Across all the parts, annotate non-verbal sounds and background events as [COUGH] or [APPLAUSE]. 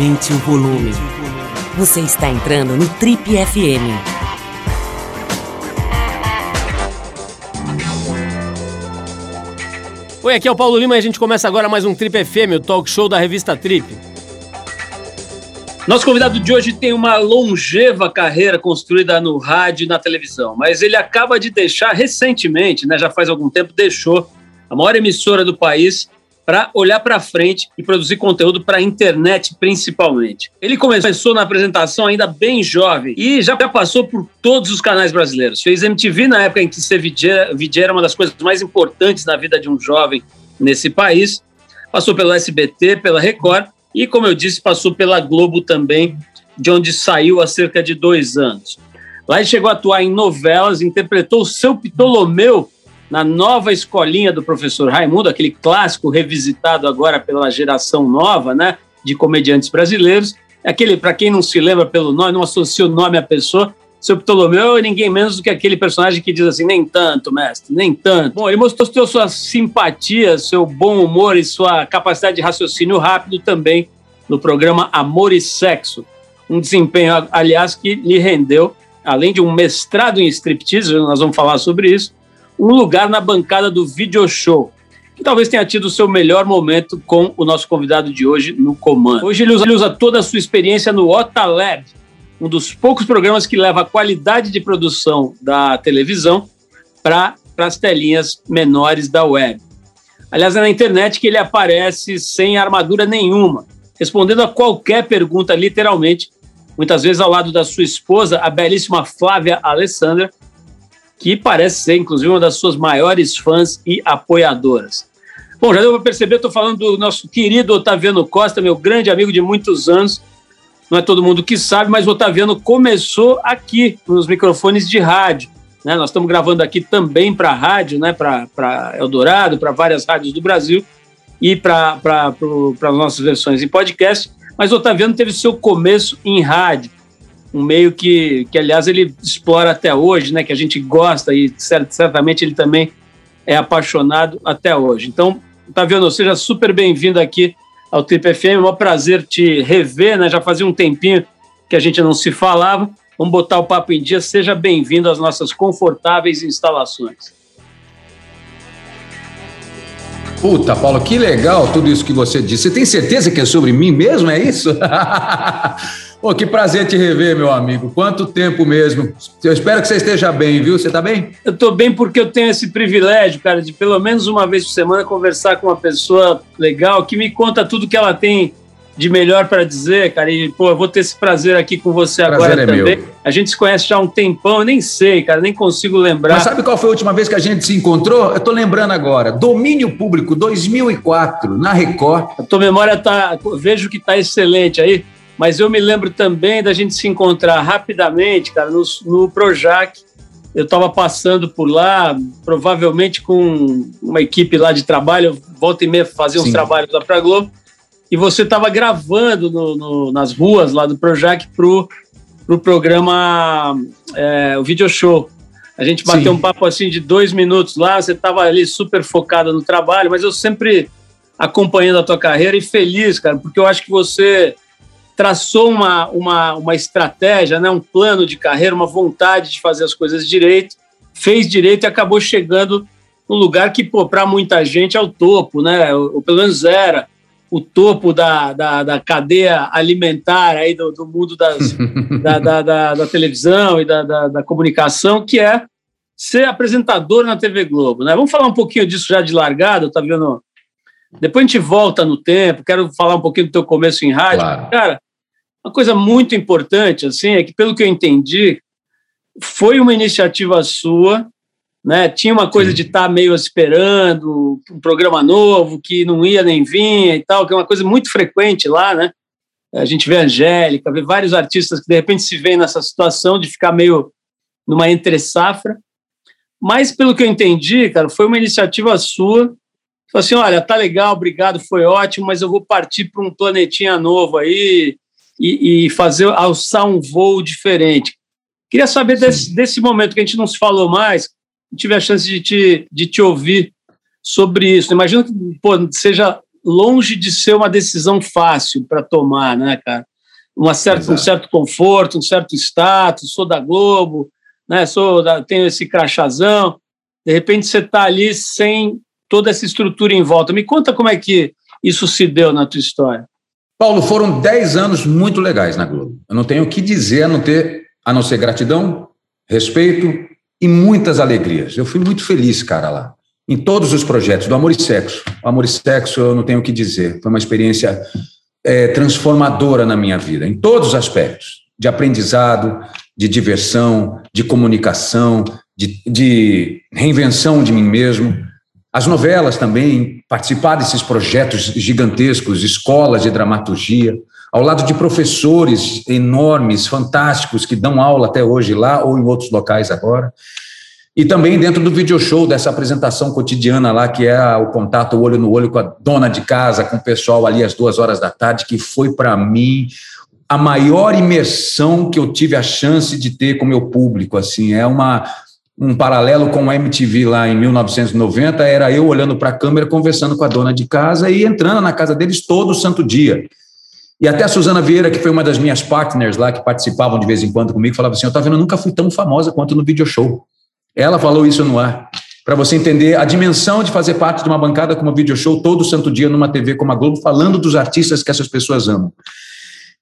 Aumente o volume. Você está entrando no Trip FM. Oi, aqui é o Paulo Lima e a gente começa agora mais um Trip FM, o talk show da revista Trip. Nosso convidado de hoje tem uma longeva carreira construída no rádio e na televisão, mas ele acaba de deixar recentemente, né, já faz algum tempo, deixou a maior emissora do país para olhar para frente e produzir conteúdo para a internet principalmente. Ele começou na apresentação ainda bem jovem e já passou por todos os canais brasileiros. Fez MTV na época em que ser VJ era uma das coisas mais importantes na vida de um jovem nesse país. Passou pelo SBT, pela Record e, como eu disse, passou pela Globo também, de onde saiu há cerca de dois anos. Lá ele chegou a atuar em novelas, interpretou o seu Ptolomeu na nova escolinha do professor Raimundo, aquele clássico revisitado agora pela geração nova, né, de comediantes brasileiros. Aquele, para quem não se lembra pelo nome, não associa o nome à pessoa, seu Ptolomeu é ninguém menos do que aquele personagem que diz assim, nem tanto, mestre, nem tanto. Bom, ele mostrou sua simpatia, seu bom humor e sua capacidade de raciocínio rápido também no programa Amor e Sexo. Um desempenho, aliás, que lhe rendeu, além de um mestrado em striptease, nós vamos falar sobre isso, um lugar na bancada do Video Show, que talvez tenha tido o seu melhor momento com o nosso convidado de hoje no comando. Hoje ele usa, ele usa toda a sua experiência no Otalab, um dos poucos programas que leva a qualidade de produção da televisão para as telinhas menores da web. Aliás, é na internet que ele aparece sem armadura nenhuma, respondendo a qualquer pergunta, literalmente, muitas vezes ao lado da sua esposa, a belíssima Flávia Alessandra, que parece ser, inclusive, uma das suas maiores fãs e apoiadoras. Bom, já deu para perceber, estou falando do nosso querido Otaviano Costa, meu grande amigo de muitos anos. Não é todo mundo que sabe, mas o Otaviano começou aqui, nos microfones de rádio. Né? Nós estamos gravando aqui também para rádio, né? para Eldorado, para várias rádios do Brasil e para as nossas versões em podcast. Mas o Otaviano teve seu começo em rádio um meio que, que, aliás, ele explora até hoje, né? Que a gente gosta e certamente ele também é apaixonado até hoje. Então, Taviano, seja super bem-vindo aqui ao Trip FM. É um prazer te rever, né? Já fazia um tempinho que a gente não se falava. Vamos botar o papo em dia. Seja bem-vindo às nossas confortáveis instalações. Puta, Paulo, que legal tudo isso que você disse. Você tem certeza que é sobre mim mesmo? É isso? [LAUGHS] Pô, que prazer te rever, meu amigo. Quanto tempo mesmo. Eu espero que você esteja bem, viu? Você está bem? Eu estou bem porque eu tenho esse privilégio, cara, de pelo menos uma vez por semana conversar com uma pessoa legal que me conta tudo que ela tem de melhor para dizer, cara. E, pô, eu vou ter esse prazer aqui com você prazer agora é também. Meu. A gente se conhece já há um tempão, eu nem sei, cara, nem consigo lembrar. Mas sabe qual foi a última vez que a gente se encontrou? Eu tô lembrando agora. Domínio Público 2004, na Record. A tua memória tá, vejo que tá excelente aí. Mas eu me lembro também da gente se encontrar rapidamente, cara, no, no Projac. Eu estava passando por lá, provavelmente com uma equipe lá de trabalho, volta e meia fazer uns trabalhos lá para a Globo, e você estava gravando no, no, nas ruas lá do Projac para o pro programa, é, o video show. A gente bateu Sim. um papo assim de dois minutos lá, você estava ali super focada no trabalho, mas eu sempre acompanhando a tua carreira e feliz, cara, porque eu acho que você traçou uma, uma, uma estratégia, né, um plano de carreira, uma vontade de fazer as coisas direito, fez direito e acabou chegando no lugar que, para muita gente, é o topo, né? Ou, pelo menos era o topo da, da, da, cadeia alimentar aí do, do mundo das, [LAUGHS] da, da, da, da, televisão e da, da, da, comunicação, que é ser apresentador na TV Globo. Né? Vamos falar um pouquinho disso já de largada, tá vendo? Depois a gente volta no tempo, quero falar um pouquinho do teu começo em rádio. Claro. Cara, uma coisa muito importante, assim, é que, pelo que eu entendi, foi uma iniciativa sua, né? Tinha uma coisa de estar tá meio esperando um programa novo que não ia nem vinha e tal, que é uma coisa muito frequente lá, né? A gente vê a Angélica, vê vários artistas que de repente se veem nessa situação de ficar meio numa entre-safra. Mas, pelo que eu entendi, cara, foi uma iniciativa sua. Falou assim: olha, tá legal, obrigado, foi ótimo, mas eu vou partir para um planetinha novo aí, e, e fazer alçar um voo diferente. Queria saber desse, desse, momento que a gente não se falou mais, tive a chance de te, de te ouvir sobre isso. Imagino que pô, seja longe de ser uma decisão fácil para tomar, né, cara? Uma certa, um certo conforto, um certo status, sou da Globo, né, sou da, tenho esse crachazão. De repente você está ali sem toda essa estrutura em volta. Me conta como é que isso se deu na tua história. Paulo, foram 10 anos muito legais na Globo. Eu não tenho o que dizer a não, ter, a não ser gratidão, respeito e muitas alegrias. Eu fui muito feliz, cara, lá. Em todos os projetos, do Amor e Sexo. O Amor e Sexo, eu não tenho o que dizer. Foi uma experiência é, transformadora na minha vida, em todos os aspectos. De aprendizado, de diversão, de comunicação, de, de reinvenção de mim mesmo. As novelas também, participar desses projetos gigantescos, escolas de dramaturgia, ao lado de professores enormes, fantásticos, que dão aula até hoje lá ou em outros locais agora. E também dentro do video show, dessa apresentação cotidiana lá, que é o contato olho no olho com a dona de casa, com o pessoal ali às duas horas da tarde, que foi para mim a maior imersão que eu tive a chance de ter com o meu público. Assim, é uma um paralelo com o MTV lá em 1990, era eu olhando para a câmera, conversando com a dona de casa e entrando na casa deles todo santo dia. E até a Suzana Vieira, que foi uma das minhas partners lá, que participavam de vez em quando comigo, falava assim: Eu estava vendo, eu nunca fui tão famosa quanto no video show. Ela falou isso no ar, para você entender a dimensão de fazer parte de uma bancada como video show todo santo dia numa TV como a Globo, falando dos artistas que essas pessoas amam.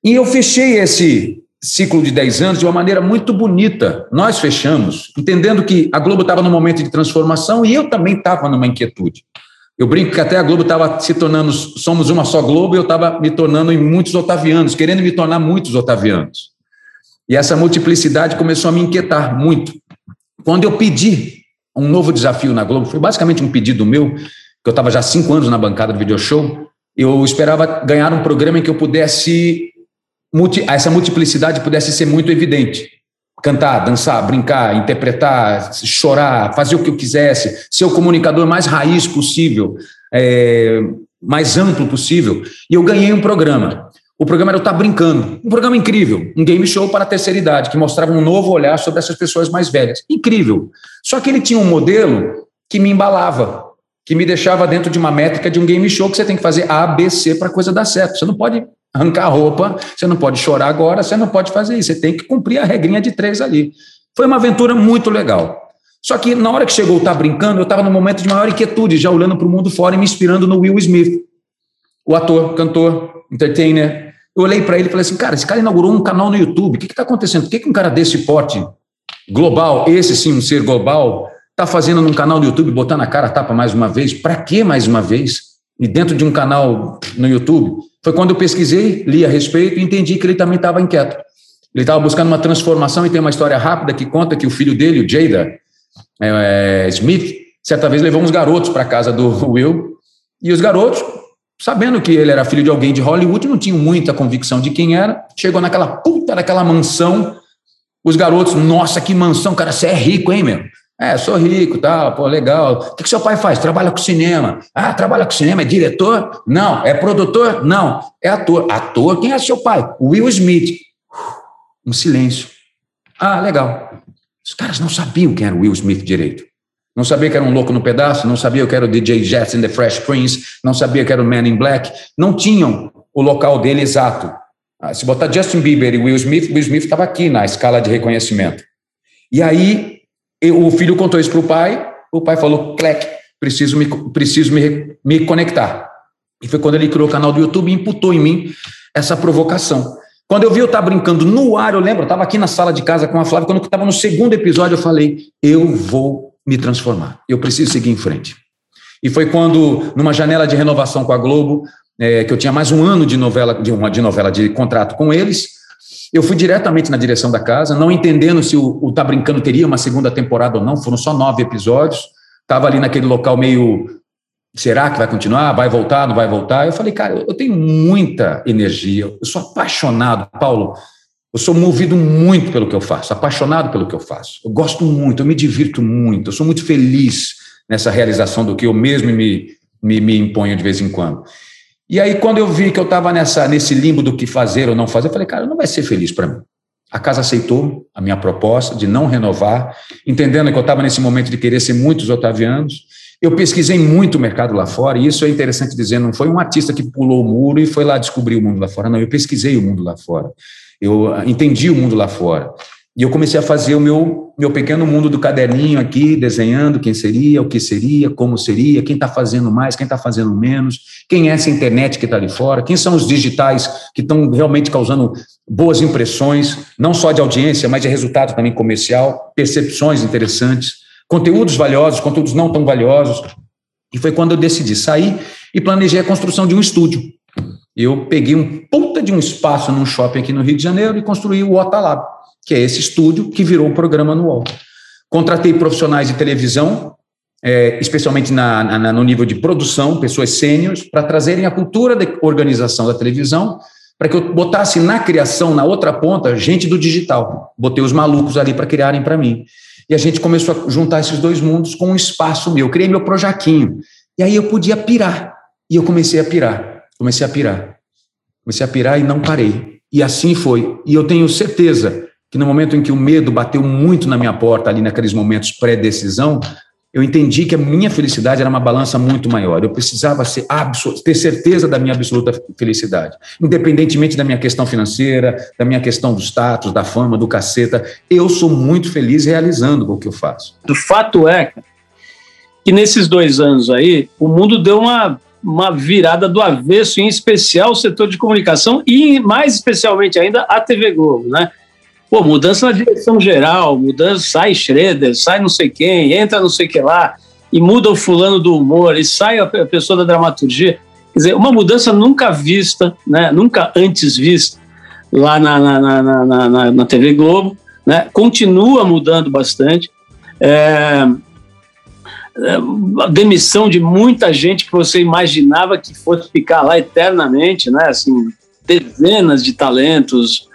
E eu fechei esse ciclo de 10 anos de uma maneira muito bonita. Nós fechamos, entendendo que a Globo estava num momento de transformação e eu também estava numa inquietude. Eu brinco que até a Globo estava se tornando, somos uma só Globo, e eu estava me tornando em muitos otavianos, querendo me tornar muitos otavianos. E essa multiplicidade começou a me inquietar muito. Quando eu pedi um novo desafio na Globo, foi basicamente um pedido meu, que eu estava já cinco anos na bancada do video show, eu esperava ganhar um programa em que eu pudesse multi, essa multiplicidade pudesse ser muito evidente. Cantar, dançar, brincar, interpretar, chorar, fazer o que eu quisesse, ser o comunicador mais raiz possível, é, mais amplo possível. E eu ganhei um programa. O programa era o Tá Brincando, um programa incrível, um game show para a terceira idade, que mostrava um novo olhar sobre essas pessoas mais velhas. Incrível. Só que ele tinha um modelo que me embalava, que me deixava dentro de uma métrica de um game show que você tem que fazer A, B, C para a coisa dar certo. Você não pode arrancar a roupa, você não pode chorar agora, você não pode fazer isso, você tem que cumprir a regrinha de três ali. Foi uma aventura muito legal. Só que na hora que chegou o Tá Brincando, eu estava num momento de maior inquietude, já olhando para o mundo fora e me inspirando no Will Smith, o ator, cantor, entertainer. Eu olhei para ele e falei assim, cara, esse cara inaugurou um canal no YouTube, o que está acontecendo? Por que, que um cara desse porte global, esse sim um ser global, está fazendo num canal do YouTube, botando a cara a tapa mais uma vez? Para que mais uma vez? E dentro de um canal no YouTube? Foi quando eu pesquisei, li a respeito e entendi que ele também estava inquieto. Ele estava buscando uma transformação e tem uma história rápida que conta que o filho dele, o Jada é, é Smith, certa vez levou uns garotos para a casa do [LAUGHS] Will e os garotos, sabendo que ele era filho de alguém de Hollywood, não tinham muita convicção de quem era, chegou naquela puta daquela mansão, os garotos, nossa, que mansão, cara, você é rico, hein, meu? É, sou rico, tal, pô, legal. O que, que seu pai faz? Trabalha com cinema. Ah, trabalha com cinema, é diretor? Não. É produtor? Não. É ator. Ator? Quem é seu pai? Will Smith. Um silêncio. Ah, legal. Os caras não sabiam quem era Will Smith direito. Não sabia que era um louco no pedaço, não sabia que era o DJ Jets and the Fresh Prince, não sabia que era o Man in Black. Não tinham o local dele exato. Ah, se botar Justin Bieber e Will Smith, Will Smith estava aqui na escala de reconhecimento. E aí eu, o filho contou isso para o pai, o pai falou, Clec, preciso, me, preciso me, me conectar. E foi quando ele criou o canal do YouTube e imputou em mim essa provocação. Quando eu vi eu estar brincando no ar, eu lembro, eu estava aqui na sala de casa com a Flávia, quando eu estava no segundo episódio, eu falei, eu vou me transformar, eu preciso seguir em frente. E foi quando, numa janela de renovação com a Globo, é, que eu tinha mais um ano de novela, de uma de novela de contrato com eles, eu fui diretamente na direção da casa, não entendendo se o, o Tá Brincando teria uma segunda temporada ou não, foram só nove episódios. Estava ali naquele local meio. Será que vai continuar? Vai voltar? Não vai voltar? Eu falei, cara, eu tenho muita energia, eu sou apaixonado, Paulo. Eu sou movido muito pelo que eu faço, apaixonado pelo que eu faço. Eu gosto muito, eu me divirto muito, eu sou muito feliz nessa realização do que eu mesmo me, me, me imponho de vez em quando. E aí, quando eu vi que eu estava nesse limbo do que fazer ou não fazer, eu falei, cara, não vai ser feliz para mim. A casa aceitou a minha proposta de não renovar, entendendo que eu estava nesse momento de querer ser muitos otavianos. Eu pesquisei muito o mercado lá fora, e isso é interessante dizer, não foi um artista que pulou o muro e foi lá descobrir o mundo lá fora, não, eu pesquisei o mundo lá fora. Eu ah, entendi o mundo lá fora. E eu comecei a fazer o meu, meu pequeno mundo do caderninho aqui, desenhando quem seria, o que seria, como seria, quem está fazendo mais, quem está fazendo menos, quem é essa internet que está ali fora, quem são os digitais que estão realmente causando boas impressões, não só de audiência, mas de resultado também comercial, percepções interessantes, conteúdos valiosos, conteúdos não tão valiosos. E foi quando eu decidi sair e planejei a construção de um estúdio. Eu peguei um puta de um espaço num shopping aqui no Rio de Janeiro e construí o Otalab que é esse estúdio que virou o programa anual. Contratei profissionais de televisão, é, especialmente na, na, no nível de produção, pessoas sêniores, para trazerem a cultura de organização da televisão, para que eu botasse na criação, na outra ponta, gente do digital. Botei os malucos ali para criarem para mim. E a gente começou a juntar esses dois mundos com um espaço meu. Eu criei meu projaquinho. E aí eu podia pirar. E eu comecei a pirar. Comecei a pirar. Comecei a pirar e não parei. E assim foi. E eu tenho certeza que no momento em que o medo bateu muito na minha porta, ali naqueles momentos pré-decisão, eu entendi que a minha felicidade era uma balança muito maior. Eu precisava ser ter certeza da minha absoluta felicidade, independentemente da minha questão financeira, da minha questão do status, da fama, do caceta. Eu sou muito feliz realizando o que eu faço. O fato é que nesses dois anos aí, o mundo deu uma, uma virada do avesso, em especial o setor de comunicação e, mais especialmente ainda, a TV Globo, né? Pô, mudança na direção geral, mudança, sai Schroeder, sai não sei quem, entra não sei que lá, e muda o fulano do humor, e sai a pessoa da dramaturgia. Quer dizer, uma mudança nunca vista, né, nunca antes vista lá na, na, na, na, na TV Globo, né, continua mudando bastante. É, é, a demissão de muita gente que você imaginava que fosse ficar lá eternamente, né, assim, dezenas de talentos,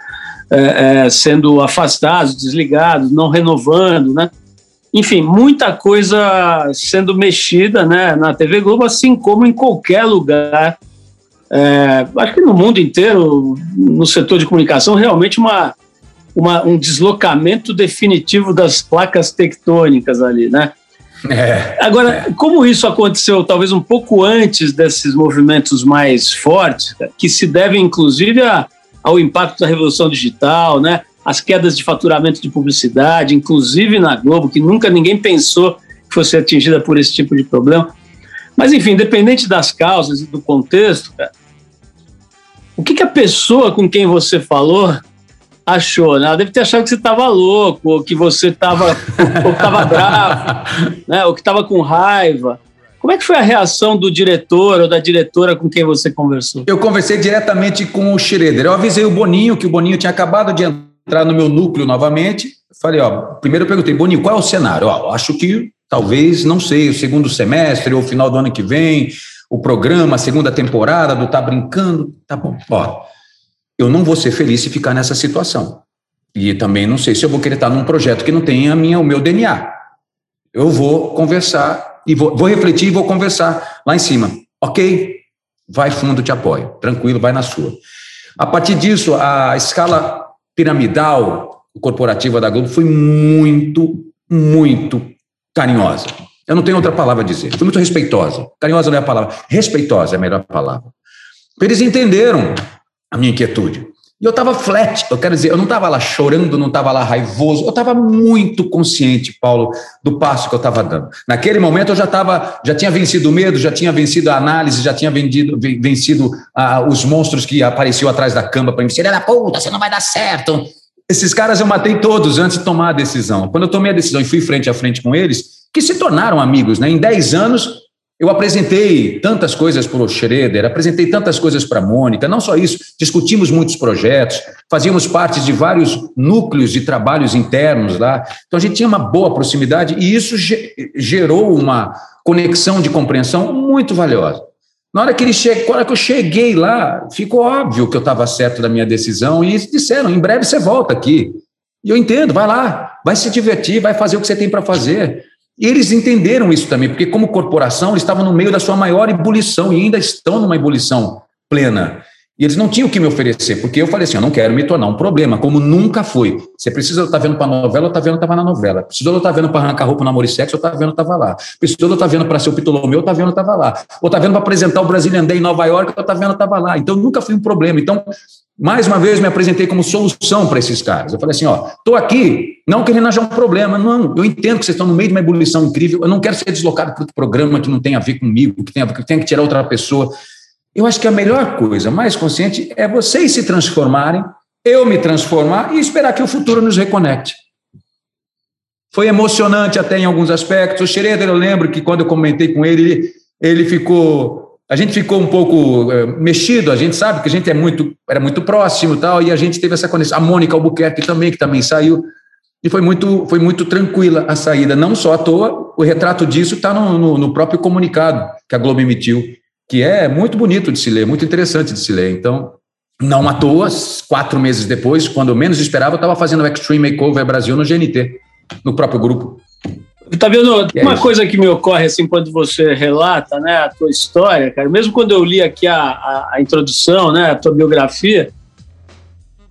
é, é, sendo afastados, desligados, não renovando, né? Enfim, muita coisa sendo mexida né, na TV Globo, assim como em qualquer lugar. É, acho que no mundo inteiro, no setor de comunicação, realmente uma, uma, um deslocamento definitivo das placas tectônicas ali, né? É, Agora, é. como isso aconteceu talvez um pouco antes desses movimentos mais fortes, que se devem inclusive a, ao impacto da revolução digital, né? as quedas de faturamento de publicidade, inclusive na Globo, que nunca ninguém pensou que fosse atingida por esse tipo de problema. Mas, enfim, independente das causas e do contexto, cara, o que, que a pessoa com quem você falou achou? Né? Ela deve ter achado que você estava louco, ou que você estava [LAUGHS] bravo, né? ou que estava com raiva. Como é que foi a reação do diretor ou da diretora com quem você conversou? Eu conversei diretamente com o Schroeder. Eu avisei o Boninho que o Boninho tinha acabado de entrar no meu núcleo novamente. Falei, ó, primeiro eu perguntei, Boninho, qual é o cenário? Ó, acho que talvez, não sei, o segundo semestre ou final do ano que vem, o programa, a segunda temporada do Tá Brincando. Tá bom, ó, eu não vou ser feliz se ficar nessa situação. E também não sei se eu vou querer estar num projeto que não tenha minha, o meu DNA. Eu vou conversar e vou, vou refletir e vou conversar lá em cima. Ok? Vai fundo, te apoio. Tranquilo, vai na sua. A partir disso, a escala piramidal corporativa da Globo foi muito, muito carinhosa. Eu não tenho outra palavra a dizer. Foi muito respeitosa. Carinhosa não é a palavra. Respeitosa é a melhor palavra. Eles entenderam a minha inquietude. E eu estava flat, eu quero dizer, eu não estava lá chorando, não estava lá raivoso, eu estava muito consciente, Paulo, do passo que eu estava dando. Naquele momento eu já estava, já tinha vencido o medo, já tinha vencido a análise, já tinha vendido, vencido ah, os monstros que apareciam atrás da cama para me dizer, da puta, você não vai dar certo. Esses caras eu matei todos antes de tomar a decisão. Quando eu tomei a decisão e fui frente a frente com eles, que se tornaram amigos, né? Em 10 anos, eu apresentei tantas coisas para o Schroeder, apresentei tantas coisas para a Mônica, não só isso, discutimos muitos projetos, fazíamos parte de vários núcleos de trabalhos internos lá, então a gente tinha uma boa proximidade e isso gerou uma conexão de compreensão muito valiosa. Na hora que, ele. Na hora que eu cheguei lá, ficou óbvio que eu estava certo da minha decisão e disseram: em breve você volta aqui. E eu entendo, vai lá, vai se divertir, vai fazer o que você tem para fazer. E eles entenderam isso também, porque como corporação eles estavam no meio da sua maior ebulição e ainda estão numa ebulição plena. E eles não tinham o que me oferecer, porque eu falei assim: eu não quero me tornar um problema, como nunca foi. Você precisa estar vendo para novela, eu estar vendo, estava na novela. Precisou estar vendo para arrancar roupa, namoro e sexo, eu estava vendo, estava lá. Precisou estar vendo para ser o Pitolomeu, eu estava vendo, estava lá. Ou estar vendo para apresentar o Brazilian Day em Nova York, eu estava vendo, estava lá. Então, nunca fui um problema. Então, mais uma vez, me apresentei como solução para esses caras. Eu falei assim: ó, estou aqui, não querendo achar um problema. Não, eu entendo que vocês estão no meio de uma ebulição incrível, eu não quero ser deslocado para outro programa que não tem a ver comigo, que tem, que tem que tirar outra pessoa. Eu acho que a melhor coisa, mais consciente, é vocês se transformarem, eu me transformar e esperar que o futuro nos reconecte. Foi emocionante até em alguns aspectos. O Schroeder, eu lembro que quando eu comentei com ele, ele, ele ficou. A gente ficou um pouco é, mexido, a gente sabe que a gente é muito, era muito próximo tal, e a gente teve essa conexão. A Mônica Albuquerque também, que também saiu. E foi muito, foi muito tranquila a saída, não só à toa, o retrato disso está no, no, no próprio comunicado que a Globo emitiu que é muito bonito de se ler, muito interessante de se ler. Então, não à toa, quatro meses depois, quando eu menos esperava, eu estava fazendo o Extreme Makeover Brasil no GNT, no próprio grupo. Tá vendo? É uma coisa que me ocorre assim quando você relata, né, a tua história, cara. Mesmo quando eu li aqui a, a, a introdução, né, a tua biografia,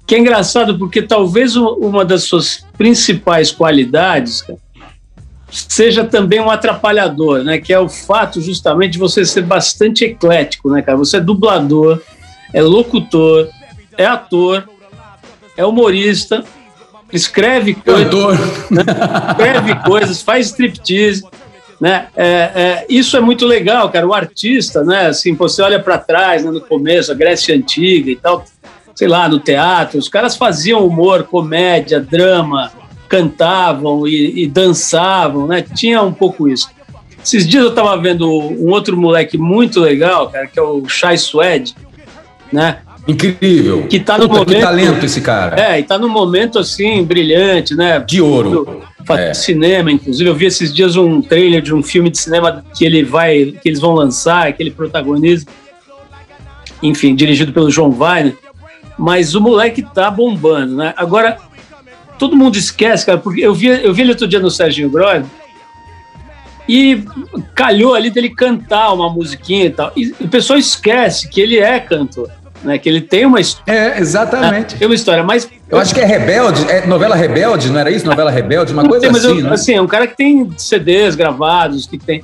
que é engraçado porque talvez uma das suas principais qualidades, cara, seja também um atrapalhador, né? Que é o fato justamente de você ser bastante eclético, né, cara? Você é dublador, é locutor, é ator, é humorista, escreve coisas, né? escreve coisas, faz striptease, né? É, é, isso é muito legal, cara. O artista, né? Assim, você olha para trás, né, no começo, a Grécia antiga e tal, sei lá, no teatro, os caras faziam humor, comédia, drama, cantavam e, e dançavam, né? Tinha um pouco isso. Esses dias eu estava vendo um outro moleque muito legal, cara, que é o Shai Suede, né? Incrível. Que tá no Puta, momento, que talento esse cara. É, e tá num momento assim brilhante, né? De ouro. Faz é. cinema, inclusive eu vi esses dias um trailer de um filme de cinema que ele vai, que eles vão lançar, que ele protagoniza. Enfim, dirigido pelo João Weiner. Mas o moleque tá bombando, né? Agora todo mundo esquece, cara, porque eu vi, eu vi ele outro dia no Serginho Groy e calhou ali dele cantar uma musiquinha e tal. E o pessoal esquece que ele é cantor. Né, que ele tem uma história. É, exatamente. tem uma história, mas. Eu acho que é Rebelde, é novela Rebelde, não era isso? Novela Rebelde, uma coisa assim. Eu, né? Assim, é um cara que tem CDs gravados, que tem.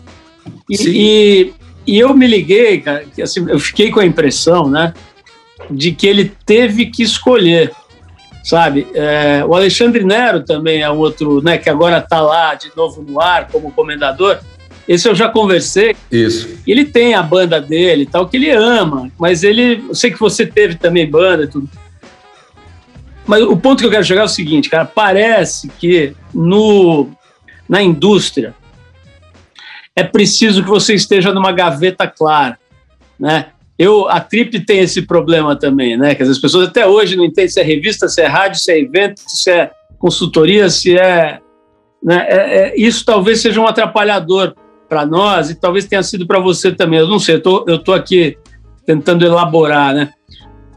E, e, e, eu me liguei, cara, que, assim, eu fiquei com a impressão, né, de que ele teve que escolher sabe? É, o Alexandre Nero também é um outro, né, que agora está lá de novo no ar como comendador. Esse eu já conversei. Isso. Ele tem a banda dele, tal, que ele ama, mas ele, eu sei que você teve também banda e tudo. Mas o ponto que eu quero chegar é o seguinte, cara, parece que no na indústria é preciso que você esteja numa gaveta clara, né? Eu, a Trip tem esse problema também, né? Que as pessoas até hoje não entendem se é revista, se é rádio, se é evento, se é consultoria, se é. Né? É, é isso talvez seja um atrapalhador para nós e talvez tenha sido para você também. Eu não sei, eu tô, eu tô aqui tentando elaborar, né?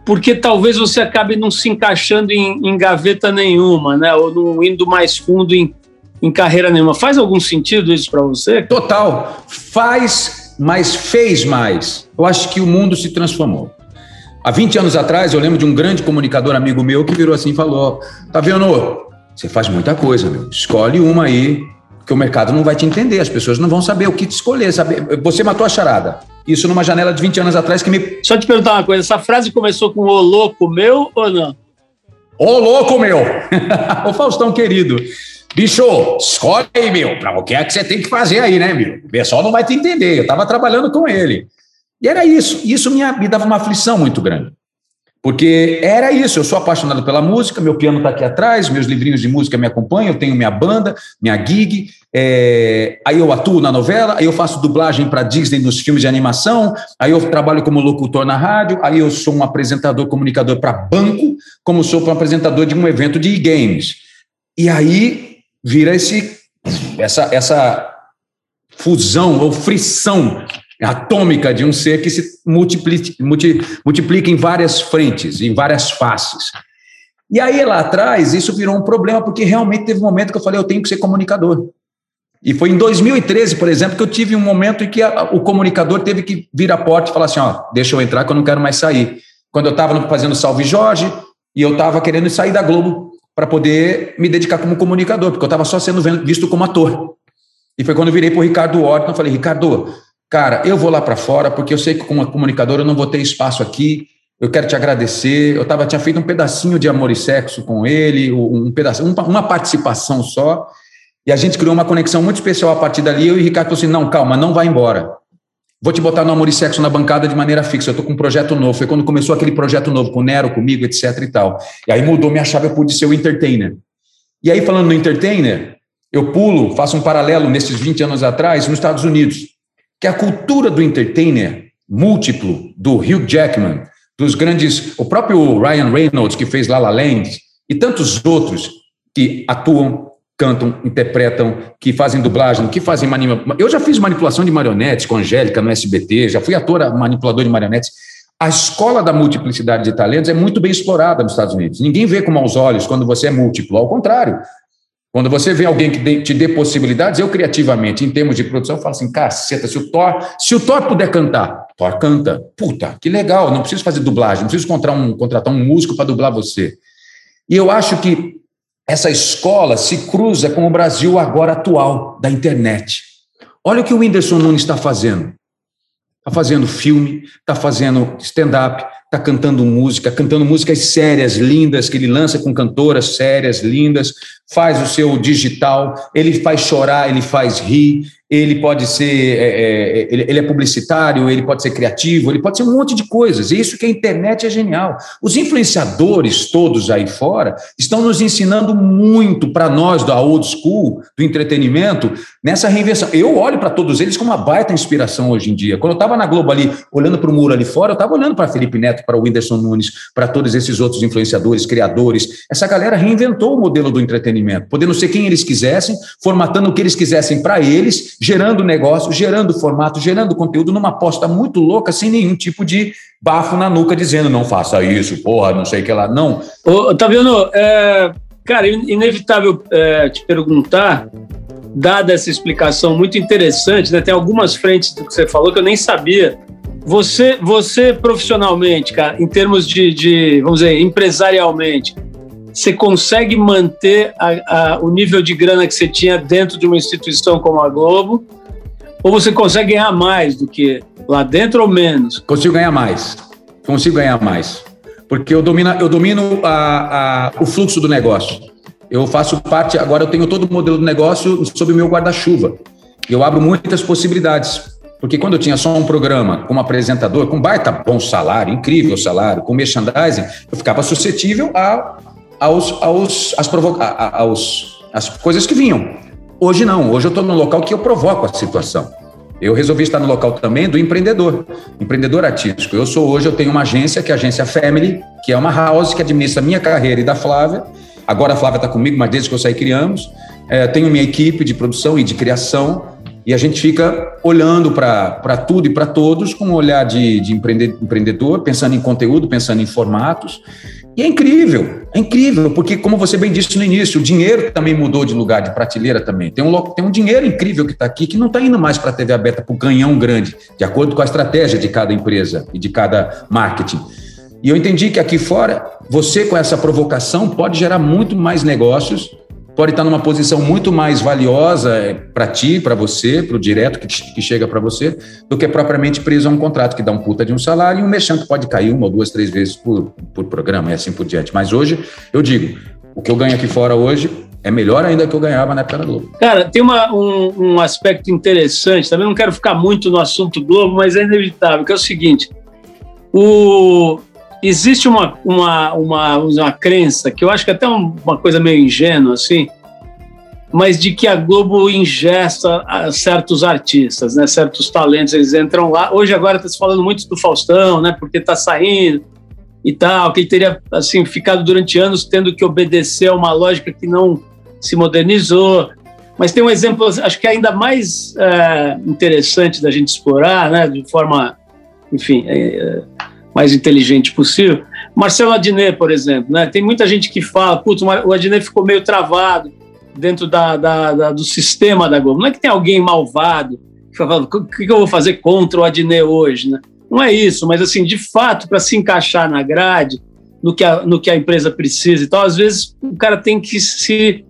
Porque talvez você acabe não se encaixando em, em gaveta nenhuma, né? Ou não indo mais fundo em, em carreira nenhuma. Faz algum sentido isso para você? Total. Faz mas fez mais. Eu acho que o mundo se transformou. Há 20 anos atrás, eu lembro de um grande comunicador amigo meu que virou assim e falou: Tá vendo? Você faz muita coisa, meu. Escolhe uma aí, que o mercado não vai te entender, as pessoas não vão saber o que te escolher. Saber. Você matou a charada. Isso numa janela de 20 anos atrás que me. Só te perguntar uma coisa: essa frase começou com o louco meu ou não? Ô louco meu! [LAUGHS] Ô Faustão querido. Bicho, escolhe aí, meu, para o que é que você tem que fazer aí, né, meu? O pessoal não vai te entender. Eu estava trabalhando com ele. E era isso. Isso me, me dava uma aflição muito grande. Porque era isso, eu sou apaixonado pela música, meu piano está aqui atrás, meus livrinhos de música me acompanham, eu tenho minha banda, minha gig, é, aí eu atuo na novela, aí eu faço dublagem para Disney nos filmes de animação, aí eu trabalho como locutor na rádio, aí eu sou um apresentador, comunicador para banco, como sou um apresentador de um evento de e-games. E aí vira esse, essa, essa fusão ou frição atômica de um ser que se multiplica, multiplica em várias frentes, em várias faces. E aí, lá atrás, isso virou um problema, porque realmente teve um momento que eu falei, eu tenho que ser comunicador. E foi em 2013, por exemplo, que eu tive um momento em que a, o comunicador teve que vir à porta e falar assim, ó, deixa eu entrar que eu não quero mais sair. quando eu estava fazendo Salve Jorge, e eu estava querendo sair da Globo para poder me dedicar como comunicador, porque eu estava só sendo visto como ator. E foi quando eu virei para o Ricardo Orton, falei, Ricardo, cara, eu vou lá para fora, porque eu sei que como comunicador eu não vou ter espaço aqui, eu quero te agradecer. Eu tava, tinha feito um pedacinho de amor e sexo com ele, um pedacinho, uma participação só, e a gente criou uma conexão muito especial a partir dali. Eu e o Ricardo falou assim: não, calma, não vai embora. Vou te botar no Amor e Sexo na bancada de maneira fixa. Eu tô com um projeto novo. Foi quando começou aquele projeto novo com o Nero, comigo, etc e tal. E aí mudou minha chave, eu pude ser o entertainer. E aí, falando no entertainer, eu pulo, faço um paralelo nesses 20 anos atrás, nos Estados Unidos, que a cultura do entertainer múltiplo, do Hugh Jackman, dos grandes, o próprio Ryan Reynolds, que fez La La Land, e tantos outros que atuam, cantam, interpretam, que fazem dublagem, que fazem manipulação. Eu já fiz manipulação de marionetes com Angélica no SBT, já fui ator manipulador de marionetes. A escola da multiplicidade de talentos é muito bem explorada nos Estados Unidos. Ninguém vê com maus olhos quando você é múltiplo, ao contrário. Quando você vê alguém que te dê possibilidades, eu criativamente, em termos de produção, falo assim, caceta, se o Thor, se o Thor puder cantar, Thor canta. Puta, que legal, não preciso fazer dublagem, não preciso contratar um, contratar um músico para dublar você. E eu acho que essa escola se cruza com o Brasil agora atual, da internet. Olha o que o Whindersson Nunes está fazendo. Está fazendo filme, está fazendo stand-up, está cantando música, cantando músicas sérias, lindas, que ele lança com cantoras sérias, lindas, faz o seu digital, ele faz chorar, ele faz rir, ele pode ser, é, é, ele, ele, é publicitário, ele pode ser criativo, ele pode ser um monte de coisas. E isso que a internet é genial. Os influenciadores todos aí fora estão nos ensinando muito para nós da old school, do entretenimento, nessa reinvenção. Eu olho para todos eles como uma baita inspiração hoje em dia. Quando eu estava na Globo ali, olhando para o muro ali fora, eu estava olhando para Felipe Neto, para o Whindersson Nunes, para todos esses outros influenciadores, criadores. Essa galera reinventou o modelo do entretenimento, podendo ser quem eles quisessem, formatando o que eles quisessem para eles gerando negócio, gerando formato, gerando conteúdo numa aposta muito louca, sem nenhum tipo de bafo na nuca dizendo não faça isso, porra, não sei o que lá. Não. Ô, tá vendo? É, cara, inevitável é, te perguntar, dada essa explicação muito interessante, né? Tem algumas frentes do que você falou que eu nem sabia. Você, você profissionalmente, cara, em termos de, de vamos dizer, empresarialmente, você consegue manter a, a, o nível de grana que você tinha dentro de uma instituição como a Globo? Ou você consegue ganhar mais do que lá dentro ou menos? Consigo ganhar mais. Consigo ganhar mais. Porque eu domino, eu domino a, o fluxo do negócio. Eu faço parte, agora eu tenho todo o modelo do negócio sob o meu guarda-chuva. Eu abro muitas possibilidades. Porque quando eu tinha só um programa como apresentador, com baita bom salário, incrível salário, com merchandising, eu ficava suscetível a aos, aos, as provoca aos, as coisas que vinham. Hoje não, hoje eu estou num local que eu provoco a situação. Eu resolvi estar no local também do empreendedor, empreendedor artístico. Eu sou hoje, eu tenho uma agência, que é a agência Family, que é uma house que administra minha carreira e da Flávia. Agora a Flávia está comigo, mas desde que eu saí criamos. É, tenho minha equipe de produção e de criação e a gente fica olhando para tudo e para todos com um olhar de, de empreendedor, pensando em conteúdo, pensando em formatos. E é incrível, é incrível, porque, como você bem disse no início, o dinheiro também mudou de lugar, de prateleira também. Tem um, tem um dinheiro incrível que está aqui, que não está indo mais para a TV aberta, para o canhão grande, de acordo com a estratégia de cada empresa e de cada marketing. E eu entendi que aqui fora, você com essa provocação pode gerar muito mais negócios pode estar numa posição muito mais valiosa é, para ti, para você, para o direto que, que chega para você, do que propriamente preso a um contrato que dá um puta de um salário e um mexão pode cair uma duas, três vezes por, por programa e assim por diante. Mas hoje, eu digo, o que eu ganho aqui fora hoje é melhor ainda que eu ganhava na época da Globo. Cara, tem uma, um, um aspecto interessante, também não quero ficar muito no assunto Globo, mas é inevitável, que é o seguinte, o, existe uma, uma, uma, uma crença, que eu acho que é até uma coisa meio ingênua, assim, mas de que a Globo ingesta ah, certos artistas, né, certos talentos, eles entram lá. Hoje agora está se falando muito do Faustão, né, porque está saindo e tal, que ele teria assim ficado durante anos tendo que obedecer a uma lógica que não se modernizou. Mas tem um exemplo, acho que ainda mais é, interessante da gente explorar, né, de forma, enfim, é, mais inteligente possível. Marcelo Adnet, por exemplo, né? Tem muita gente que fala, putz, o Adnet ficou meio travado dentro da, da, da, do sistema da Globo. Não é que tem alguém malvado que fala, o que, eu vou fazer contra o Adnet hoje, né? Não é isso, mas assim, de fato, para se encaixar na grade, no que, a, no que a empresa precisa e tal, às vezes o cara tem que se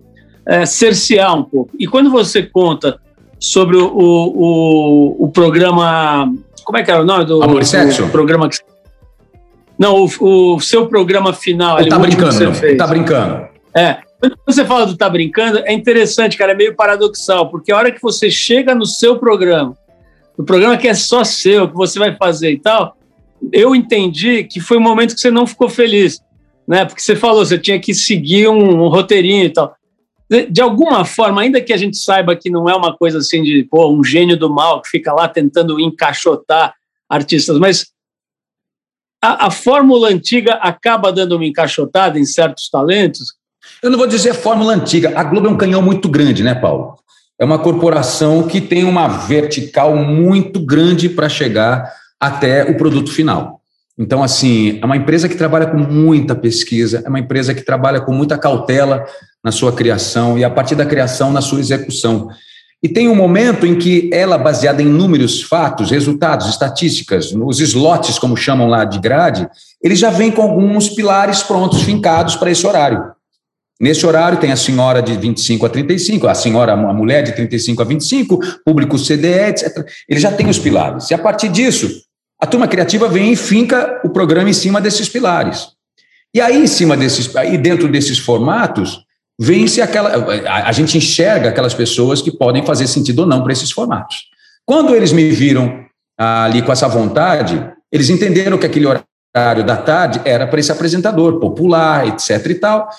é, cercear um pouco. E quando você conta sobre o, o, o programa. Como é que era o nome do, Amor e Sexo? programa que. Não, o, o seu programa final. Ali, tá brincando, fez. tá brincando. É. Quando você fala do tá brincando, é interessante, cara, é meio paradoxal, porque a hora que você chega no seu programa, no programa que é só seu, que você vai fazer e tal, eu entendi que foi um momento que você não ficou feliz, né? Porque você falou, você tinha que seguir um, um roteirinho e tal. De, de, alguma forma, ainda que a gente saiba que não é uma coisa assim de pô, um gênio do mal que fica lá tentando encaixotar artistas, mas a, a fórmula antiga acaba dando uma encaixotada em certos talentos. Eu não vou dizer fórmula antiga. A Globo é um canhão muito grande, né, Paulo? É uma corporação que tem uma vertical muito grande para chegar até o produto final. Então, assim, é uma empresa que trabalha com muita pesquisa, é uma empresa que trabalha com muita cautela na sua criação e, a partir da criação, na sua execução. E tem um momento em que ela, baseada em números, fatos, resultados, estatísticas, os slots, como chamam lá de grade, ele já vem com alguns pilares prontos, fincados para esse horário. Nesse horário tem a senhora de 25 a 35, a senhora, a mulher de 35 a 25, público CDE, etc. Ele já tem os pilares. E a partir disso, a turma criativa vem e finca o programa em cima desses pilares. E aí, em cima desses, aí dentro desses formatos, vem-se aquela. A, a, gente enxerga aquelas pessoas que podem fazer sentido ou não para esses formatos. Quando eles me viram ali com essa vontade, eles entenderam que aquele horário da tarde era para esse apresentador popular, etc. e tal,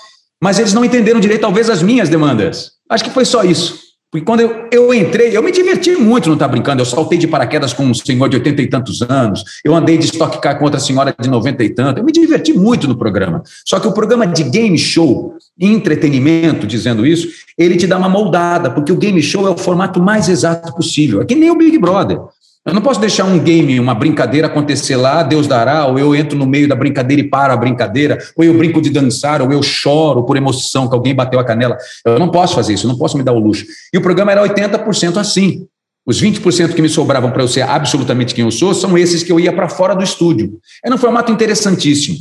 mas eles não entenderam direito, talvez, as minhas demandas. Acho que foi só isso. Porque quando eu, eu entrei, eu me diverti muito, não está brincando. Eu saltei de paraquedas com um senhor de 80 e tantos anos, eu andei de Stock Car com outra senhora de 90 e tanto. Eu me diverti muito no programa. Só que o programa de game show, entretenimento, dizendo isso, ele te dá uma moldada, porque o game show é o formato mais exato possível. É que nem o Big Brother. Eu não posso deixar um game, uma brincadeira acontecer lá, Deus dará, ou eu entro no meio da brincadeira e paro a brincadeira, ou eu brinco de dançar, ou eu choro por emoção que alguém bateu a canela. Eu não posso fazer isso, eu não posso me dar o luxo. E o programa era 80% assim. Os 20% que me sobravam para eu ser absolutamente quem eu sou são esses que eu ia para fora do estúdio. Era um formato interessantíssimo.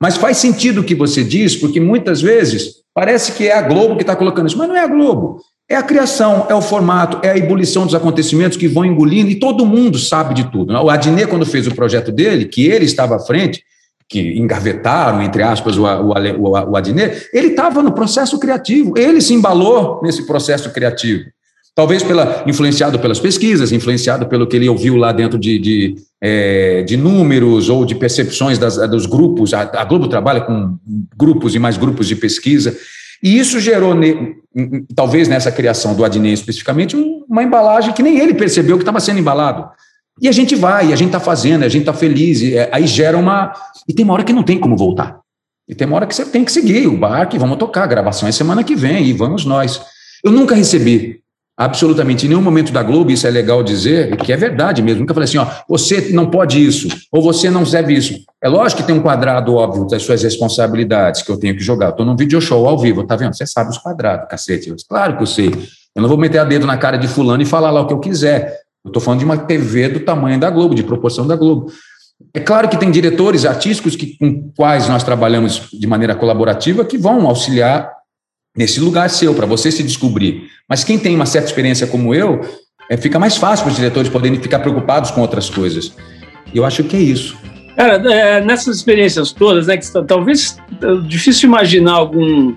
Mas faz sentido o que você diz, porque muitas vezes parece que é a Globo que está colocando isso, mas não é a Globo. É a criação, é o formato, é a ebulição dos acontecimentos que vão engolindo e todo mundo sabe de tudo. O Adnet, quando fez o projeto dele, que ele estava à frente, que engavetaram, entre aspas, o, o, o, o Adnet, ele estava no processo criativo, ele se embalou nesse processo criativo. Talvez pela, influenciado pelas pesquisas, influenciado pelo que ele ouviu lá dentro de, de, é, de números ou de percepções das, dos grupos. A, a Globo trabalha com grupos e mais grupos de pesquisa. E isso gerou, talvez nessa criação do Adnet especificamente, uma embalagem que nem ele percebeu que estava sendo embalado. E a gente vai, a gente está fazendo, a gente está feliz, é, aí gera uma. E tem uma hora que não tem como voltar. E tem uma hora que você tem que seguir o barco e vamos tocar. Gravação é semana que vem e vamos nós. Eu nunca recebi absolutamente em nenhum momento da Globo, isso é legal dizer, que é verdade mesmo. Nunca falei assim, ó, você não pode isso, ou você não deve isso. É lógico que tem um quadrado óbvio das suas responsabilidades que eu tenho que jogar. Estou num video show ao vivo, tá vendo? Você sabe os quadrados, cacete. Eu, claro que eu sei. Eu não vou meter a dedo na cara de fulano e falar lá o que eu quiser. Eu estou falando de uma TV do tamanho da Globo, de proporção da Globo. É claro que tem diretores artísticos que, com quais nós trabalhamos de maneira colaborativa que vão auxiliar nesse lugar seu, para você se descobrir. Mas quem tem uma certa experiência como eu, é, fica mais fácil para os diretores poderem ficar preocupados com outras coisas. E eu acho que é isso. Cara, é, nessas experiências todas, né, que talvez é difícil imaginar algum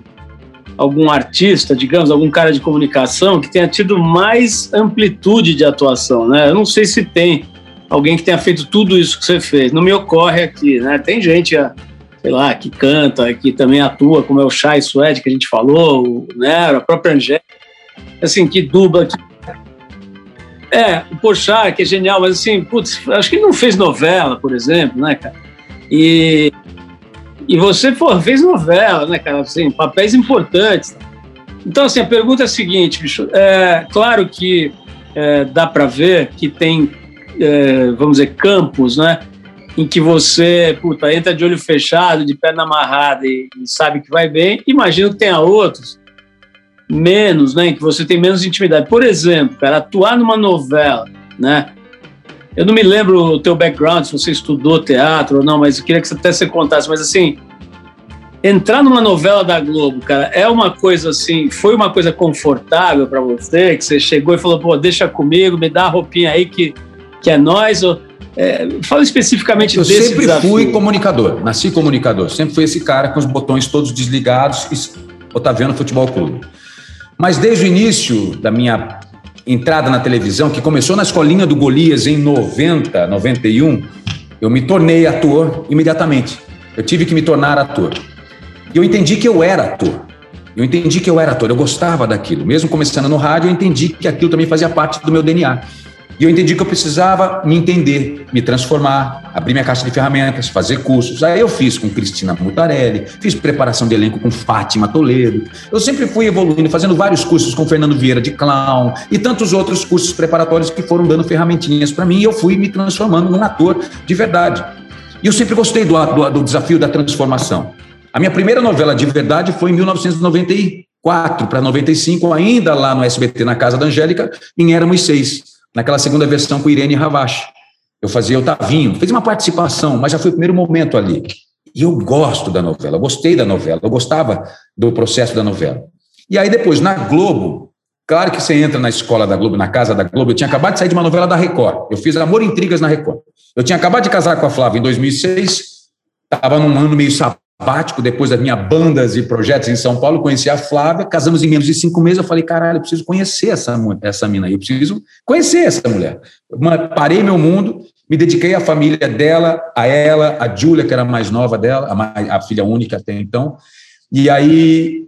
algum artista, digamos, algum cara de comunicação que tenha tido mais amplitude de atuação, né? Eu não sei se tem alguém que tenha feito tudo isso que você fez. Não me ocorre aqui, né? Tem gente sei lá, que canta, que também atua, como é o Chai Suede que a gente falou, né, a própria Angélica, assim, que dubla. Que... É, o Pochá, que é genial, mas assim, putz, acho que ele não fez novela, por exemplo, né, cara? E, e você, pô, fez novela, né, cara? Assim, papéis importantes. Então, assim, a pergunta é a seguinte, bicho. É, claro que é, dá para ver que tem, é, vamos dizer, campos, né? Em que você puta, entra de olho fechado, de perna amarrada e, e sabe que vai bem. Imagino que tenha outros menos, né, em que você tem menos intimidade. Por exemplo, cara, atuar numa novela, né, eu não me lembro o teu background, se você estudou teatro ou não, mas eu queria que você até você contasse. Mas assim, entrar numa novela da Globo, cara, é uma coisa assim, foi uma coisa confortável para você, que você chegou e falou, pô, deixa comigo, me dá a roupinha aí que, que é nós. Ou, é, fala especificamente eu desse sempre desafio. fui comunicador, nasci comunicador, sempre fui esse cara com os botões todos desligados, Otaviano Futebol Clube. Mas desde o início da minha entrada na televisão, que começou na escolinha do Golias em 90, 91, eu me tornei ator imediatamente. Eu tive que me tornar ator. E eu entendi que eu era ator. Eu entendi que eu era ator, eu gostava daquilo. Mesmo começando no rádio, eu entendi que aquilo também fazia parte do meu DNA. E eu entendi que eu precisava me entender, me transformar, abrir minha caixa de ferramentas, fazer cursos. Aí eu fiz com Cristina Mutarelli, fiz preparação de elenco com Fátima Toledo. Eu sempre fui evoluindo, fazendo vários cursos com Fernando Vieira de clown e tantos outros cursos preparatórios que foram dando ferramentinhas para mim e eu fui me transformando num ator de verdade. E eu sempre gostei do, do, do desafio da transformação. A minha primeira novela de verdade foi em 1994 para 95, ainda lá no SBT, na Casa da Angélica, em Éramos Seis, naquela segunda versão com Irene Ravache. Eu fazia o Tavinho, fez uma participação, mas já foi o primeiro momento ali. E eu gosto da novela, eu gostei da novela, eu gostava do processo da novela. E aí depois, na Globo, claro que você entra na escola da Globo, na casa da Globo, eu tinha acabado de sair de uma novela da Record, eu fiz Amor e Intrigas na Record. Eu tinha acabado de casar com a Flávia em 2006, estava num ano meio sabático, depois das minhas bandas e projetos em São Paulo, conheci a Flávia, casamos em menos de cinco meses, eu falei, caralho, eu preciso conhecer essa, essa mina aí, eu preciso conhecer essa mulher. Parei meu mundo, me dediquei à família dela, a ela, a Júlia, que era a mais nova dela, a, mais, a filha única até então, e aí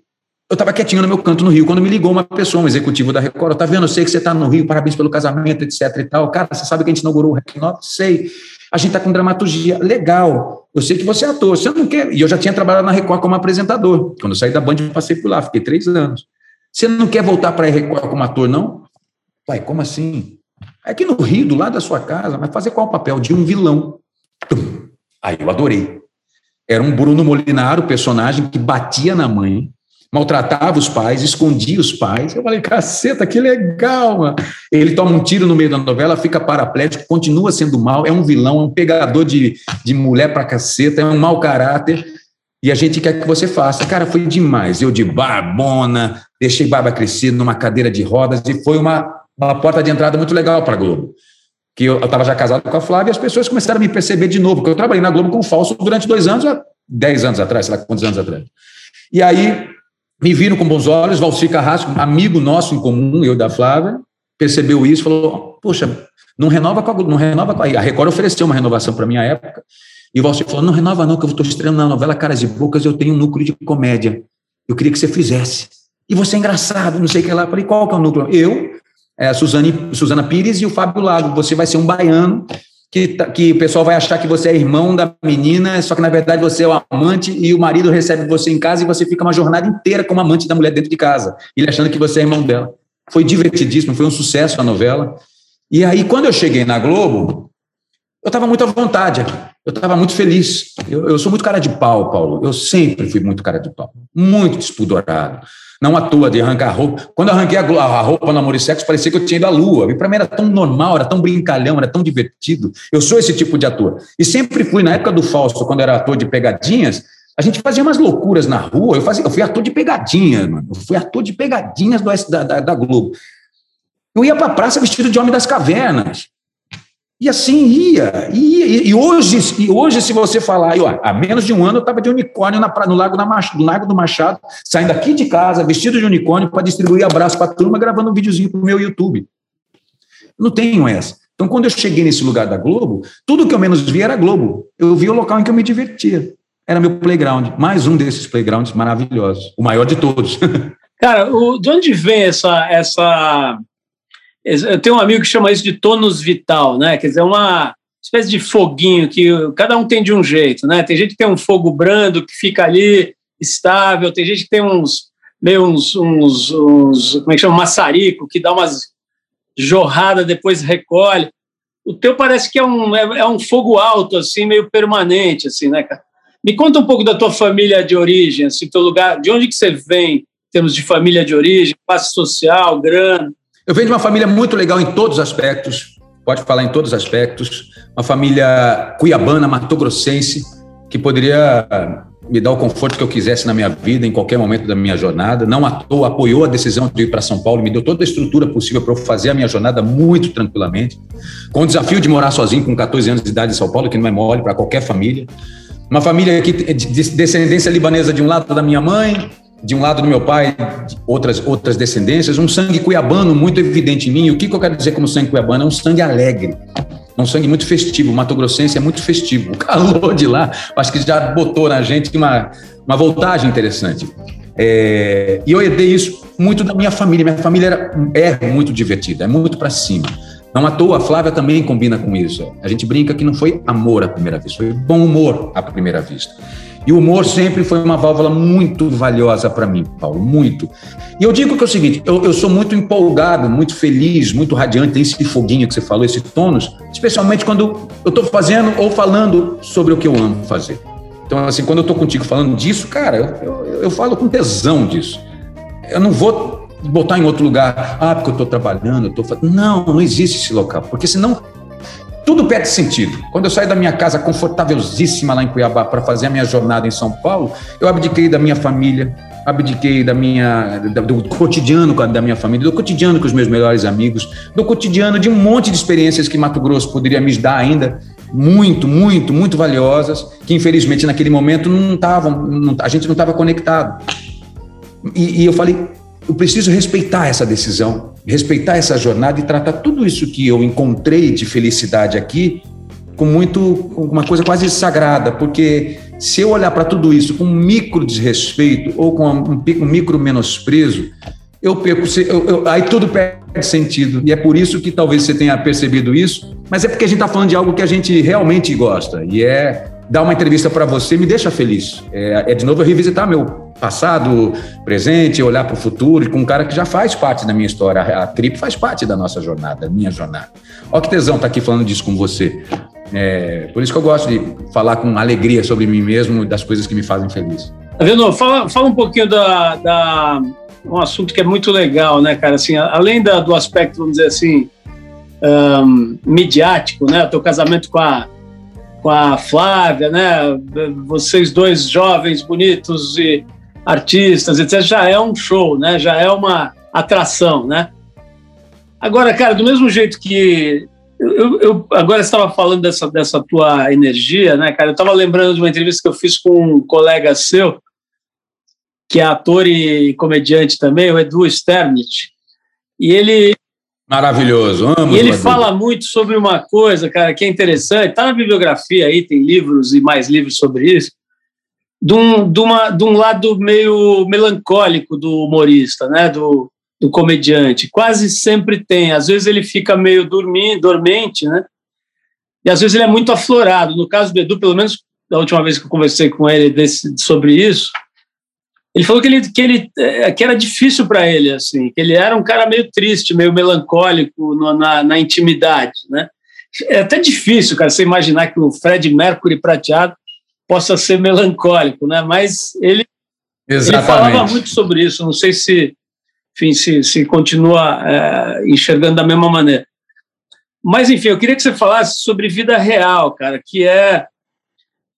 eu estava quietinho no meu canto no Rio, quando me ligou uma pessoa, um executivo da Record, tá vendo, eu sei que você está no Rio, parabéns pelo casamento, etc e tal, cara, você sabe que a gente inaugurou o Rec Sei, a gente está com dramaturgia. Legal. Eu sei que você é ator. Você não quer. E eu já tinha trabalhado na Record como apresentador. Quando eu saí da Band, eu passei por lá, fiquei três anos. Você não quer voltar para a Record como ator, não? Pai, como assim? É aqui no Rio, do lado da sua casa, mas fazer qual papel? De um vilão. Aí eu adorei. Era um Bruno Molinaro, personagem que batia na mãe, maltratava os pais, escondia os pais. Eu falei, caceta, que legal, mano. Ele toma um tiro no meio da novela, fica paraplético, continua sendo mal, é um vilão, é um pegador de, de mulher pra caceta, é um mau caráter. E a gente quer que você faça. Cara, foi demais. Eu de barbona, deixei barba crescer numa cadeira de rodas e foi uma, uma porta de entrada muito legal para Globo. Que eu estava já casado com a Flávia e as pessoas começaram a me perceber de novo, porque eu trabalhei na Globo com falso durante dois anos, dez anos atrás, sei lá quantos anos atrás. E aí me viram com bons olhos, Valcir Carrasco, amigo nosso em comum, eu da Flávia, percebeu isso, falou, poxa, não renova com a, não renova com a, a Record ofereceu uma renovação para minha época, e o Valcir falou, não renova não, que eu estou estreando na novela Caras e Bocas, eu tenho um núcleo de comédia, eu queria que você fizesse. E você é engraçado, não sei o que lá. Eu falei, qual que é o núcleo? Eu, é, a Suzane, Suzana Pires e o Fábio Lago, você vai ser um baiano que, tá, que o pessoal vai achar que você é irmão da menina, só que na verdade você é o amante e o marido recebe você em casa e você fica uma jornada inteira como amante da mulher dentro de casa, ele achando que você é irmão dela. Foi divertidíssimo, foi um sucesso a novela. E aí, quando eu cheguei na Globo, eu estava muito à vontade aqui. Eu estava muito feliz. Eu, eu, sou muito cara de pau, Paulo. Eu sempre fui muito cara de pau. Muito despudorado. Não à toa de arrancar a roupa. Quando arranquei a, roupa no Amor e Sexo, parecia que eu tinha ido à lua. E para mim era tão normal, era tão brincalhão, era tão divertido. Eu sou esse tipo de ator. E sempre fui, na época do Fausto, quando era ator de pegadinhas, a gente fazia umas loucuras na rua. Eu, fazia, eu fui ator de pegadinhas, mano. Eu fui ator de pegadinhas do, da, da, da Globo. Eu ia para a praça vestido de Homem das Cavernas. E assim ia, ia. E hoje, e hoje se você falar, eu, há menos de um ano eu estava de unicórnio na, no, Lago, na, no Lago do Machado, saindo aqui de casa, vestido de unicórnio, para distribuir abraço para a turma, gravando um videozinho para o meu YouTube. Não tenho essa. Então, quando eu cheguei nesse lugar da Globo, tudo que eu menos via era Globo. Eu via o local em que eu me divertia. Era meu playground. Mais um desses playgrounds maravilhosos. O maior de todos. [LAUGHS] Cara, o, de onde vem essa, essa eu tenho um amigo que chama isso de tônus vital, né? Quer dizer, uma espécie de foguinho que cada um tem de um jeito, né? Tem gente que tem um fogo brando que fica ali estável, tem gente que tem uns meio uns, uns, uns como é que chama, maçarico que dá umas jorrada depois recolhe. O teu parece que é um é, é um fogo alto assim, meio permanente assim, né, cara? Me conta um pouco da tua família de origem, assim, teu lugar, de onde que você vem, em termos de família de origem, classe social, grana. Eu venho de uma família muito legal em todos os aspectos. pode falar em todos os aspectos, uma família cuiabana, matogrossense, que poderia me dar o conforto que eu quisesse na minha vida, em qualquer momento da minha jornada. Não à toa, apoiou a decisão de ir para São Paulo, me deu toda a estrutura possível para eu fazer a minha jornada muito tranquilamente. Com o desafio de morar sozinho com 14 anos de idade em São Paulo, que não é mole para qualquer família. Uma família que, de descendência libanesa de um lado da minha mãe, de um lado do meu pai, outras, outras descendências, um sangue cuiabano muito evidente em mim. O que, que eu quero dizer como sangue cuiabano? É um sangue alegre, é um sangue muito festivo. O Mato Grossense é muito festivo. [LAUGHS] O calor de lá, acho que já botou na gente uma, uma voltagem interessante. É, e eu herdei isso muito da minha família. Minha família era, é muito divertida, é muito para cima. Não à toa, a Flávia também combina com isso. A gente brinca que não foi amor à primeira vista, foi bom humor à primeira vista. E o humor sempre foi uma válvula muito valiosa para mim, Paulo, muito. E eu digo que é o seguinte: eu, eu, sou muito empolgado, muito feliz, muito radiante, tem esse foguinho que você falou, esse tônus, especialmente quando eu estou fazendo ou falando sobre o que eu amo fazer. Então, assim, quando eu estou contigo falando disso, cara, eu, eu, eu falo com tesão disso. Eu não vou botar em outro lugar, ah, porque eu estou trabalhando, eu estou fazendo. Não, não existe esse local, porque senão tudo perde sentido. Quando eu saí da minha casa confortávelzíssima lá em Cuiabá para fazer a minha jornada em São Paulo, eu abdiquei da minha família, abdiquei da minha, do cotidiano da minha família, do cotidiano com os meus melhores amigos, do cotidiano de um monte de experiências que Mato Grosso poderia me dar ainda, muito, muito, muito valiosas, que infelizmente naquele momento não estavam, a gente não estava conectado. E, e eu falei, eu preciso respeitar essa decisão, respeitar essa jornada e tratar tudo isso que eu encontrei de felicidade aqui com muito uma coisa quase sagrada, porque se eu olhar para tudo isso com um micro desrespeito ou com um, um micro menosprezo, eu perco, eu, eu, aí tudo perde sentido. E é por isso que talvez você tenha percebido isso, mas é porque a gente está falando de algo que a gente realmente gosta, e é dar uma entrevista para você me deixa feliz. É, é, de novo revisitar meu passado, presente, olhar para o futuro e com um cara que já faz parte da minha história. A Trip faz parte da nossa jornada, da minha jornada. Olha que tesão estar tá aqui falando disso com você. É, por isso que eu gosto de falar com alegria sobre mim mesmo e das coisas que me fazem feliz. Vendo? Fala, fala um pouquinho da, da, um assunto que é muito legal, né, cara? Assim, além da, do aspecto, vamos dizer assim, um, midiático, né? O teu casamento com a com a Flávia, né? Vocês dois jovens, bonitos e artistas, etc. Já é um show, né? Já é uma atração, né? Agora, cara, do mesmo jeito que eu, eu agora estava falando dessa, dessa tua energia, né, cara? Eu estava lembrando de uma entrevista que eu fiz com um colega seu, que é ator e comediante também, o Edu Sternit. E ele Maravilhoso, amo. E ele fala muito sobre uma coisa, cara, que é interessante. Está na bibliografia aí, tem livros e mais livros sobre isso. De um, de, uma, de um lado meio melancólico do humorista, né? Do, do comediante. Quase sempre tem. Às vezes ele fica meio dormindo, dormente, né? E às vezes ele é muito aflorado. No caso do Edu, pelo menos da última vez que eu conversei com ele desse, sobre isso, ele falou que, ele, que, ele, é, que era difícil para ele, assim, que ele era um cara meio triste, meio melancólico no, na, na intimidade, né? É até difícil, cara, você imaginar que o Fred Mercury prateado possa ser melancólico, né? Mas ele, ele falava muito sobre isso. Não sei se, enfim, se, se continua é, enxergando da mesma maneira. Mas, enfim, eu queria que você falasse sobre vida real, cara, que é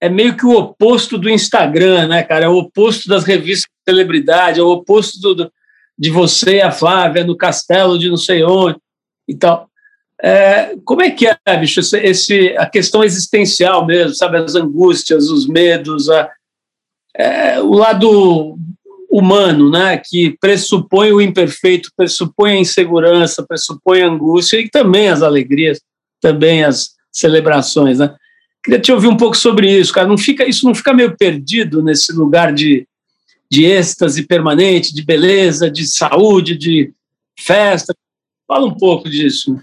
é meio que o oposto do Instagram, né, cara? É o oposto das revistas de celebridade, é o oposto do, do, de você e a Flávia no castelo de não sei onde e tal. É, como é que é, bicho, esse, esse, a questão existencial mesmo, sabe? As angústias, os medos, a, é, o lado humano, né? Que pressupõe o imperfeito, pressupõe a insegurança, pressupõe a angústia e também as alegrias, também as celebrações, né? Queria te ouvir um pouco sobre isso, cara. Não fica, isso não fica meio perdido nesse lugar de, de êxtase permanente, de beleza, de saúde, de festa? Fala um pouco disso.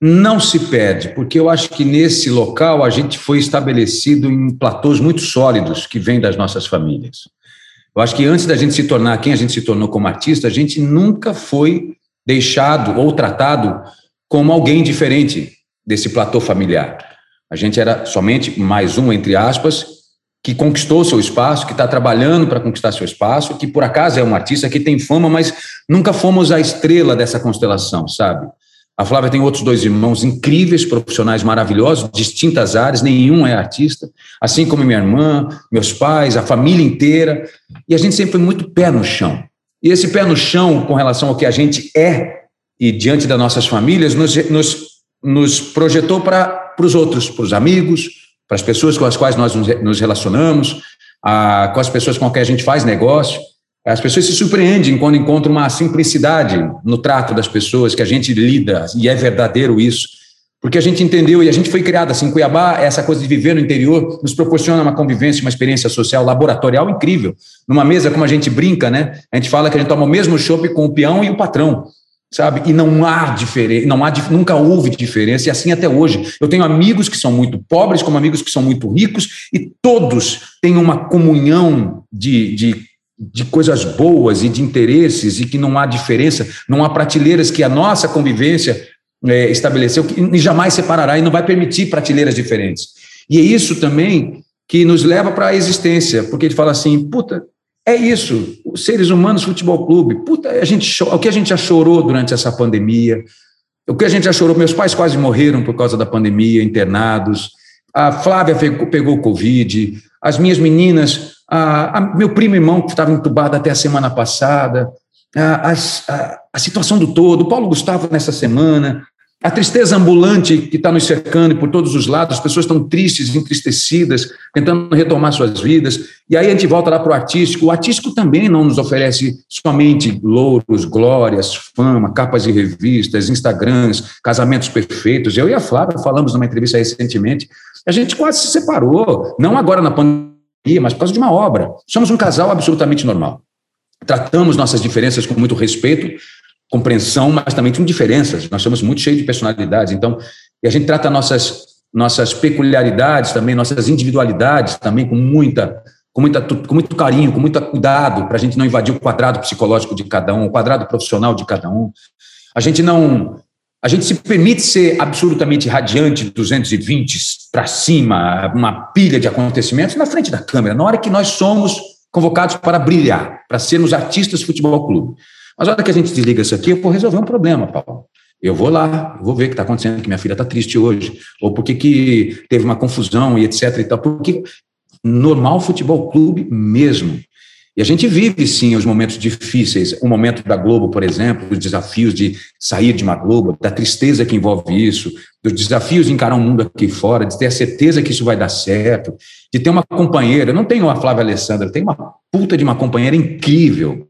Não se perde, porque eu acho que nesse local a gente foi estabelecido em platôs muito sólidos que vêm das nossas famílias. Eu acho que antes da gente se tornar quem a gente se tornou como artista, a gente nunca foi deixado ou tratado como alguém diferente desse platô familiar. A gente era somente mais um, entre aspas, que conquistou seu espaço, que está trabalhando para conquistar seu espaço, que por acaso é um artista que tem fama, mas nunca fomos a estrela dessa constelação, sabe? A Flávia tem outros dois irmãos incríveis, profissionais maravilhosos, distintas áreas, nenhum é artista, assim como minha irmã, meus pais, a família inteira. E a gente sempre foi muito pé no chão. E esse pé no chão, com relação ao que a gente é e diante das nossas famílias, nos, nos, nos projetou para os outros, para os amigos, para as pessoas com as quais nós nos relacionamos, a, com as pessoas com quem a gente faz negócio. As pessoas se surpreendem quando encontram uma simplicidade no trato das pessoas, que a gente lida, e é verdadeiro isso, porque a gente entendeu e a gente foi criado assim. Cuiabá, essa coisa de viver no interior, nos proporciona uma convivência, uma experiência social, laboratorial incrível. Numa mesa, como a gente brinca, né? A gente fala que a gente toma o mesmo chopp com o peão e o patrão sabe? E não há diferença, não há, nunca houve diferença, e assim até hoje. Eu tenho amigos que são muito pobres, como amigos que são muito ricos, e todos têm uma comunhão de, de de coisas boas e de interesses e que não há diferença, não há prateleiras que a nossa convivência é, estabeleceu e jamais separará e não vai permitir prateleiras diferentes. E é isso também que nos leva para a existência, porque ele fala assim, puta, é isso, os seres humanos futebol clube, puta, a gente, o que a gente já chorou durante essa pandemia, o que a gente já chorou, meus pais quase morreram por causa da pandemia, internados, a Flávia pegou, pegou Covid, as minhas meninas a, a, meu primo irmão que estava entubado até a semana passada, a, a, a situação do todo, o Paulo Gustavo nessa semana, a tristeza ambulante que está nos cercando por todos os lados, as pessoas estão tristes, entristecidas, tentando retomar suas vidas. E aí a gente volta lá para o artístico. O artístico também não nos oferece somente louros, glórias, fama, capas de revistas, Instagrams, casamentos perfeitos. Eu e a Flávia falamos numa entrevista recentemente. A gente quase se separou, não agora na pandemia mas por causa de uma obra. Somos um casal absolutamente normal. Tratamos nossas diferenças com muito respeito, compreensão, mas também com diferenças. Nós somos muito cheios de personalidades. Então, e a gente trata nossas nossas peculiaridades também, nossas individualidades também com muita com, muita, com muito carinho, com muito cuidado, para a gente não invadir o quadrado psicológico de cada um, o quadrado profissional de cada um. A gente não a gente se permite ser absolutamente radiante, 220 para cima, uma pilha de acontecimentos na frente da câmera, na hora que nós somos convocados para brilhar, para sermos artistas de futebol clube. Mas na hora que a gente desliga isso aqui, eu vou resolver um problema, Paulo. Eu vou lá, vou ver o que está acontecendo, que minha filha está triste hoje, ou porque que teve uma confusão e etc e tal. Porque normal futebol clube mesmo. E a gente vive, sim, os momentos difíceis. O momento da Globo, por exemplo, os desafios de sair de uma Globo, da tristeza que envolve isso, dos desafios de encarar o um mundo aqui fora, de ter a certeza que isso vai dar certo, de ter uma companheira. Eu não tenho a Flávia Alessandra, eu tenho uma puta de uma companheira incrível,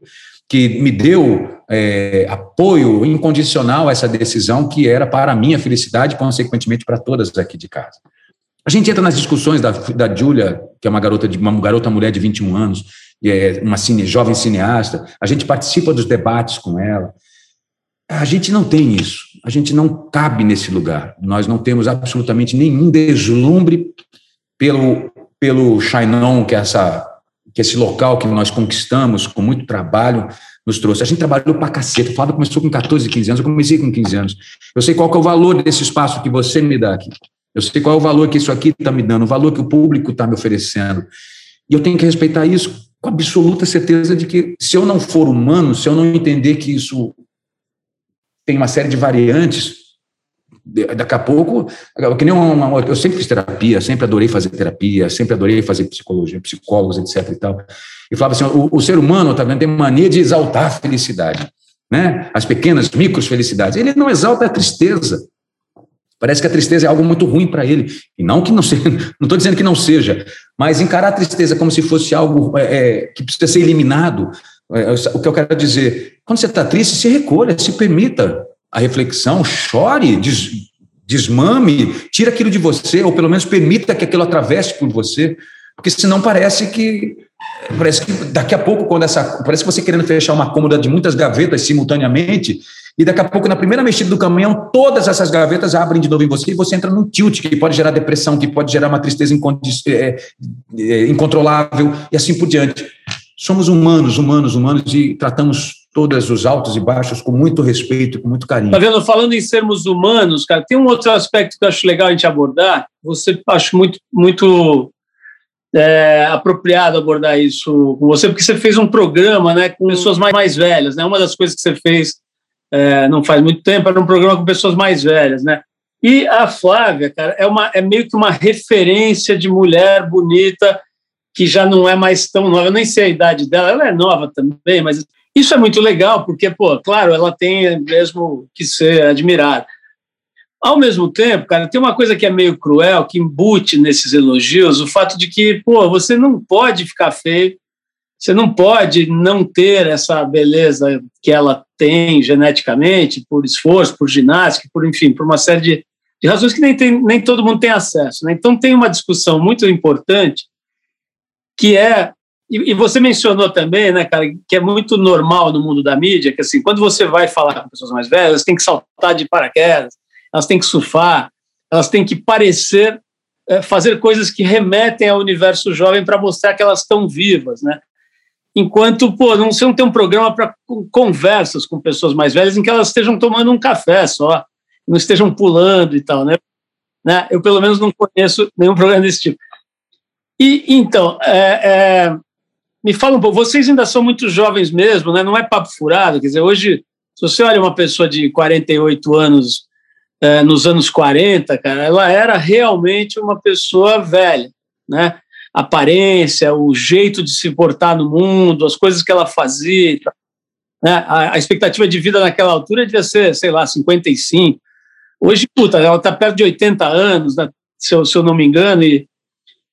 que me deu é, apoio incondicional a essa decisão que era para a minha felicidade consequentemente, para todas aqui de casa. A gente entra nas discussões da, da Júlia, que é uma garota, de, uma garota mulher de 21 anos, é uma cine, jovem cineasta, a gente participa dos debates com ela. A gente não tem isso, a gente não cabe nesse lugar. Nós não temos absolutamente nenhum deslumbre pelo, pelo Chinon, que é, essa, que esse local que nós conquistamos com muito trabalho, nos trouxe. A gente trabalhou para caceta. O Flávio começou com 14, 15 anos, eu comecei com 15 anos. Eu sei qual é o valor desse espaço que você me dá aqui. Eu sei qual é o valor que isso aqui está me dando, o valor que o público está me oferecendo. E eu tenho que respeitar isso com absoluta certeza de que se eu não for humano, se eu não entender que isso tem uma série de variantes, daqui a pouco, que nem uma, uma, eu sempre fiz terapia, sempre adorei fazer terapia, sempre adorei fazer psicologia, psicólogos, etc e tal. E falava assim, o, o ser humano tá vendo, tem mania de exaltar a felicidade, né? As pequenas micros felicidades. Ele não exalta a tristeza. Parece que a tristeza é algo muito ruim para ele. E não que não seja, [LAUGHS] não estou dizendo que não seja, mas encarar a tristeza como se fosse algo é, é que precisa ser eliminado. É, é, o que eu quero dizer, quando você está triste, se recolha, se permita a reflexão, chore, des, desmame, tira aquilo de você, ou pelo menos permita que aquilo atravesse por você, porque senão parece que parece que daqui a pouco quando essa parece você querendo fechar uma cômoda de muitas gavetas simultaneamente e daqui a pouco, na primeira mexida do caminhão, todas essas gavetas abrem de novo em você e você entra num tilt que pode gerar depressão, que pode gerar uma tristeza é, é, incontrolável e assim por diante. Somos humanos, humanos, humanos e tratamos todos os altos e baixos com muito respeito e com muito carinho. Tá vendo? Falando em sermos humanos, cara, tem um outro aspecto que eu acho legal a gente abordar. Você acho muito, muito é, apropriado abordar isso com você, porque você fez um programa, né, com pessoas mais, mais velhas, né? Uma das coisas que você fez é, não faz muito tempo, era um programa com pessoas mais velhas, né? E a Flávia, cara, é, uma, é meio que uma referência de mulher bonita que já não é mais tão nova. Eu nem sei a idade dela, ela é nova também, mas isso é muito legal, porque, pô, claro, ela tem mesmo que ser admirada. Ao mesmo tempo, cara, tem uma coisa que é meio cruel, que embute nesses elogios, o fato de que, pô, você não pode ficar feio, você não pode não ter essa beleza que ela tem geneticamente, por esforço, por ginástica, por, enfim, por uma série de, de razões que nem, tem, nem todo mundo tem acesso. Né? Então, tem uma discussão muito importante que é e, você mencionou também, né, cara, que é muito normal no mundo da mídia, que assim, quando você vai falar com pessoas mais velhas, elas têm que saltar de paraquedas, elas têm que surfar, elas têm que parecer é, fazer coisas que remetem ao universo jovem para mostrar que elas estão vivas, né? Enquanto, pô, não, você não tem um programa para conversas com pessoas mais velhas em que elas estejam tomando um café só, não estejam pulando e tal, né? né? Eu, pelo menos, não conheço nenhum programa desse tipo. E, então, é, é, me fala um pouco, vocês ainda são muito jovens mesmo, né? não é papo furado, quer dizer, hoje, se você olha uma pessoa de 48 anos é, nos anos 40, cara, ela era realmente uma pessoa velha, né? A aparência, o jeito de se portar no mundo, as coisas que ela fazia, né? a, a expectativa de vida naquela altura devia ser, sei lá, 55. Hoje, puta, ela está perto de 80 anos, né? se, eu, se eu não me engano, e,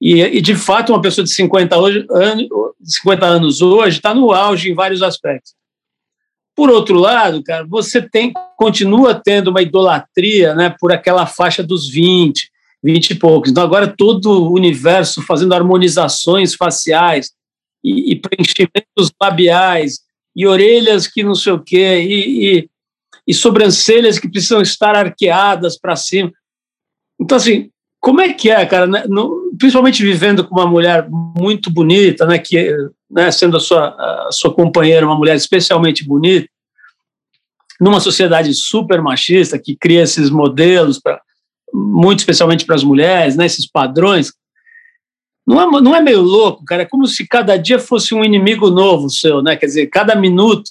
e, e, de fato uma pessoa de 50, hoje, anos, 50 anos hoje está no auge em vários aspectos. Por outro lado, cara, você tem continua tendo uma idolatria, né, por aquela faixa dos 20, 20 e poucos. Então agora todo o universo fazendo harmonizações faciais e, e preenchimentos labiais e orelhas que não sei o quê e, e, e sobrancelhas que precisam estar arqueadas para cima. Então assim, como é que é, cara? Né, no, principalmente vivendo com uma mulher muito bonita, né, que né, sendo a sua, a sua companheira uma mulher especialmente bonita, numa sociedade super machista que cria esses modelos, pra, muito especialmente para as mulheres, né, esses padrões, não é, não é meio louco, cara? É como se cada dia fosse um inimigo novo seu, né? Quer dizer, cada minuto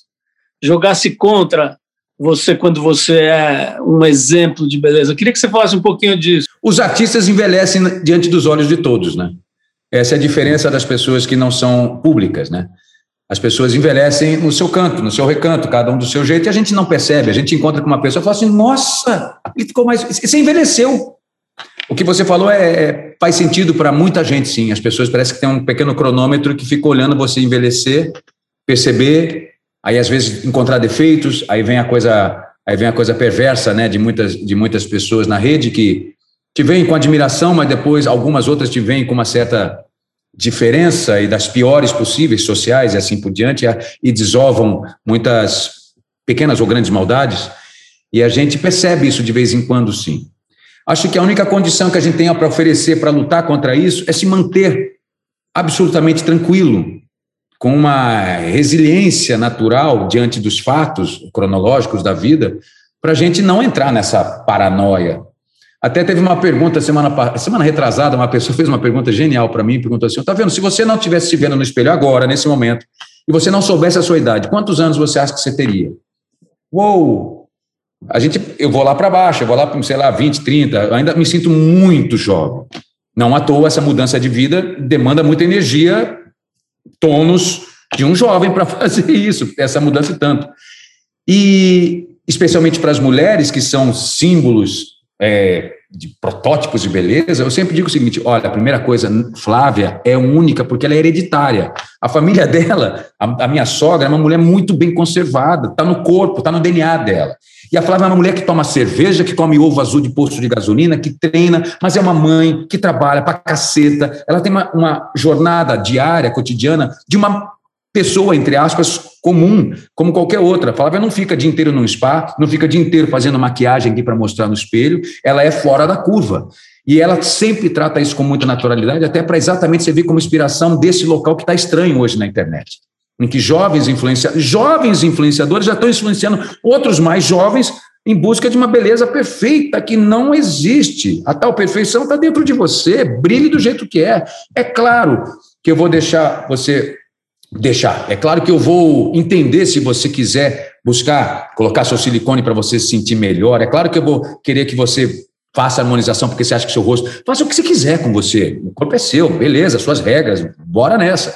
jogasse contra você quando você é um exemplo de beleza. Eu queria que você falasse um pouquinho disso. Os artistas envelhecem diante dos olhos de todos, né? Essa é a diferença das pessoas que não são públicas, né? As pessoas envelhecem no seu canto, no seu recanto, cada um do seu jeito, e a gente não percebe. A gente encontra com uma pessoa e fala assim: nossa, ele ficou mais. Você envelheceu. O que você falou é, é faz sentido para muita gente, sim. As pessoas parecem que tem um pequeno cronômetro que fica olhando você envelhecer, perceber, aí às vezes encontrar defeitos, aí vem a coisa, aí vem a coisa perversa, né, de muitas, de muitas pessoas na rede que te veem com admiração, mas depois algumas outras te veem com uma certa diferença e das piores possíveis sociais e assim por diante, e desovam muitas pequenas ou grandes maldades, e a gente percebe isso de vez em quando, sim. Acho que a única condição que a gente tem para oferecer para lutar contra isso é se manter absolutamente tranquilo, com uma resiliência natural diante dos fatos cronológicos da vida, para a gente não entrar nessa paranoia, até teve uma pergunta semana, semana retrasada, uma pessoa fez uma pergunta genial para mim, perguntou assim: "Tá vendo? Se você não estivesse se vendo no espelho agora, nesse momento, e você não soubesse a sua idade, quantos anos você acha que você teria?" Uou! A gente, eu vou lá para baixo, eu vou lá para, sei lá, 20, 30, ainda me sinto muito jovem. Não à toa essa mudança de vida demanda muita energia, tônus de um jovem para [LAUGHS] fazer isso, essa mudança tanto. E especialmente para as mulheres que são símbolos é, de protótipos de beleza, eu sempre digo o seguinte: olha, a primeira coisa, Flávia é única porque ela é hereditária. A família [LAUGHS] dela, a, a minha sogra, é uma mulher muito bem conservada, está no corpo, está no DNA dela. E a Flávia é uma mulher que toma cerveja, que come ovo azul de posto de gasolina, que treina, mas é uma mãe que trabalha pra caceta. Ela tem uma, uma jornada diária, cotidiana, de uma pessoa, entre aspas, comum, como qualquer outra. A Flávia não fica o dia inteiro no spa, não fica o dia inteiro fazendo maquiagem aqui para mostrar no espelho, ela é fora da curva. E ela sempre trata isso com muita naturalidade, até para exatamente servir como inspiração desse local que está estranho hoje na internet. Em que jovens influenciadores, jovens influenciadores já estão influenciando outros mais jovens em busca de uma beleza perfeita que não existe. A tal perfeição está dentro de você, brilhe do jeito que é. É claro que eu vou deixar você deixar. É claro que eu vou entender se você quiser buscar colocar seu silicone para você se sentir melhor. É claro que eu vou querer que você faça harmonização porque você acha que seu rosto. Faça o que você quiser com você. O corpo é seu, beleza, suas regras, bora nessa.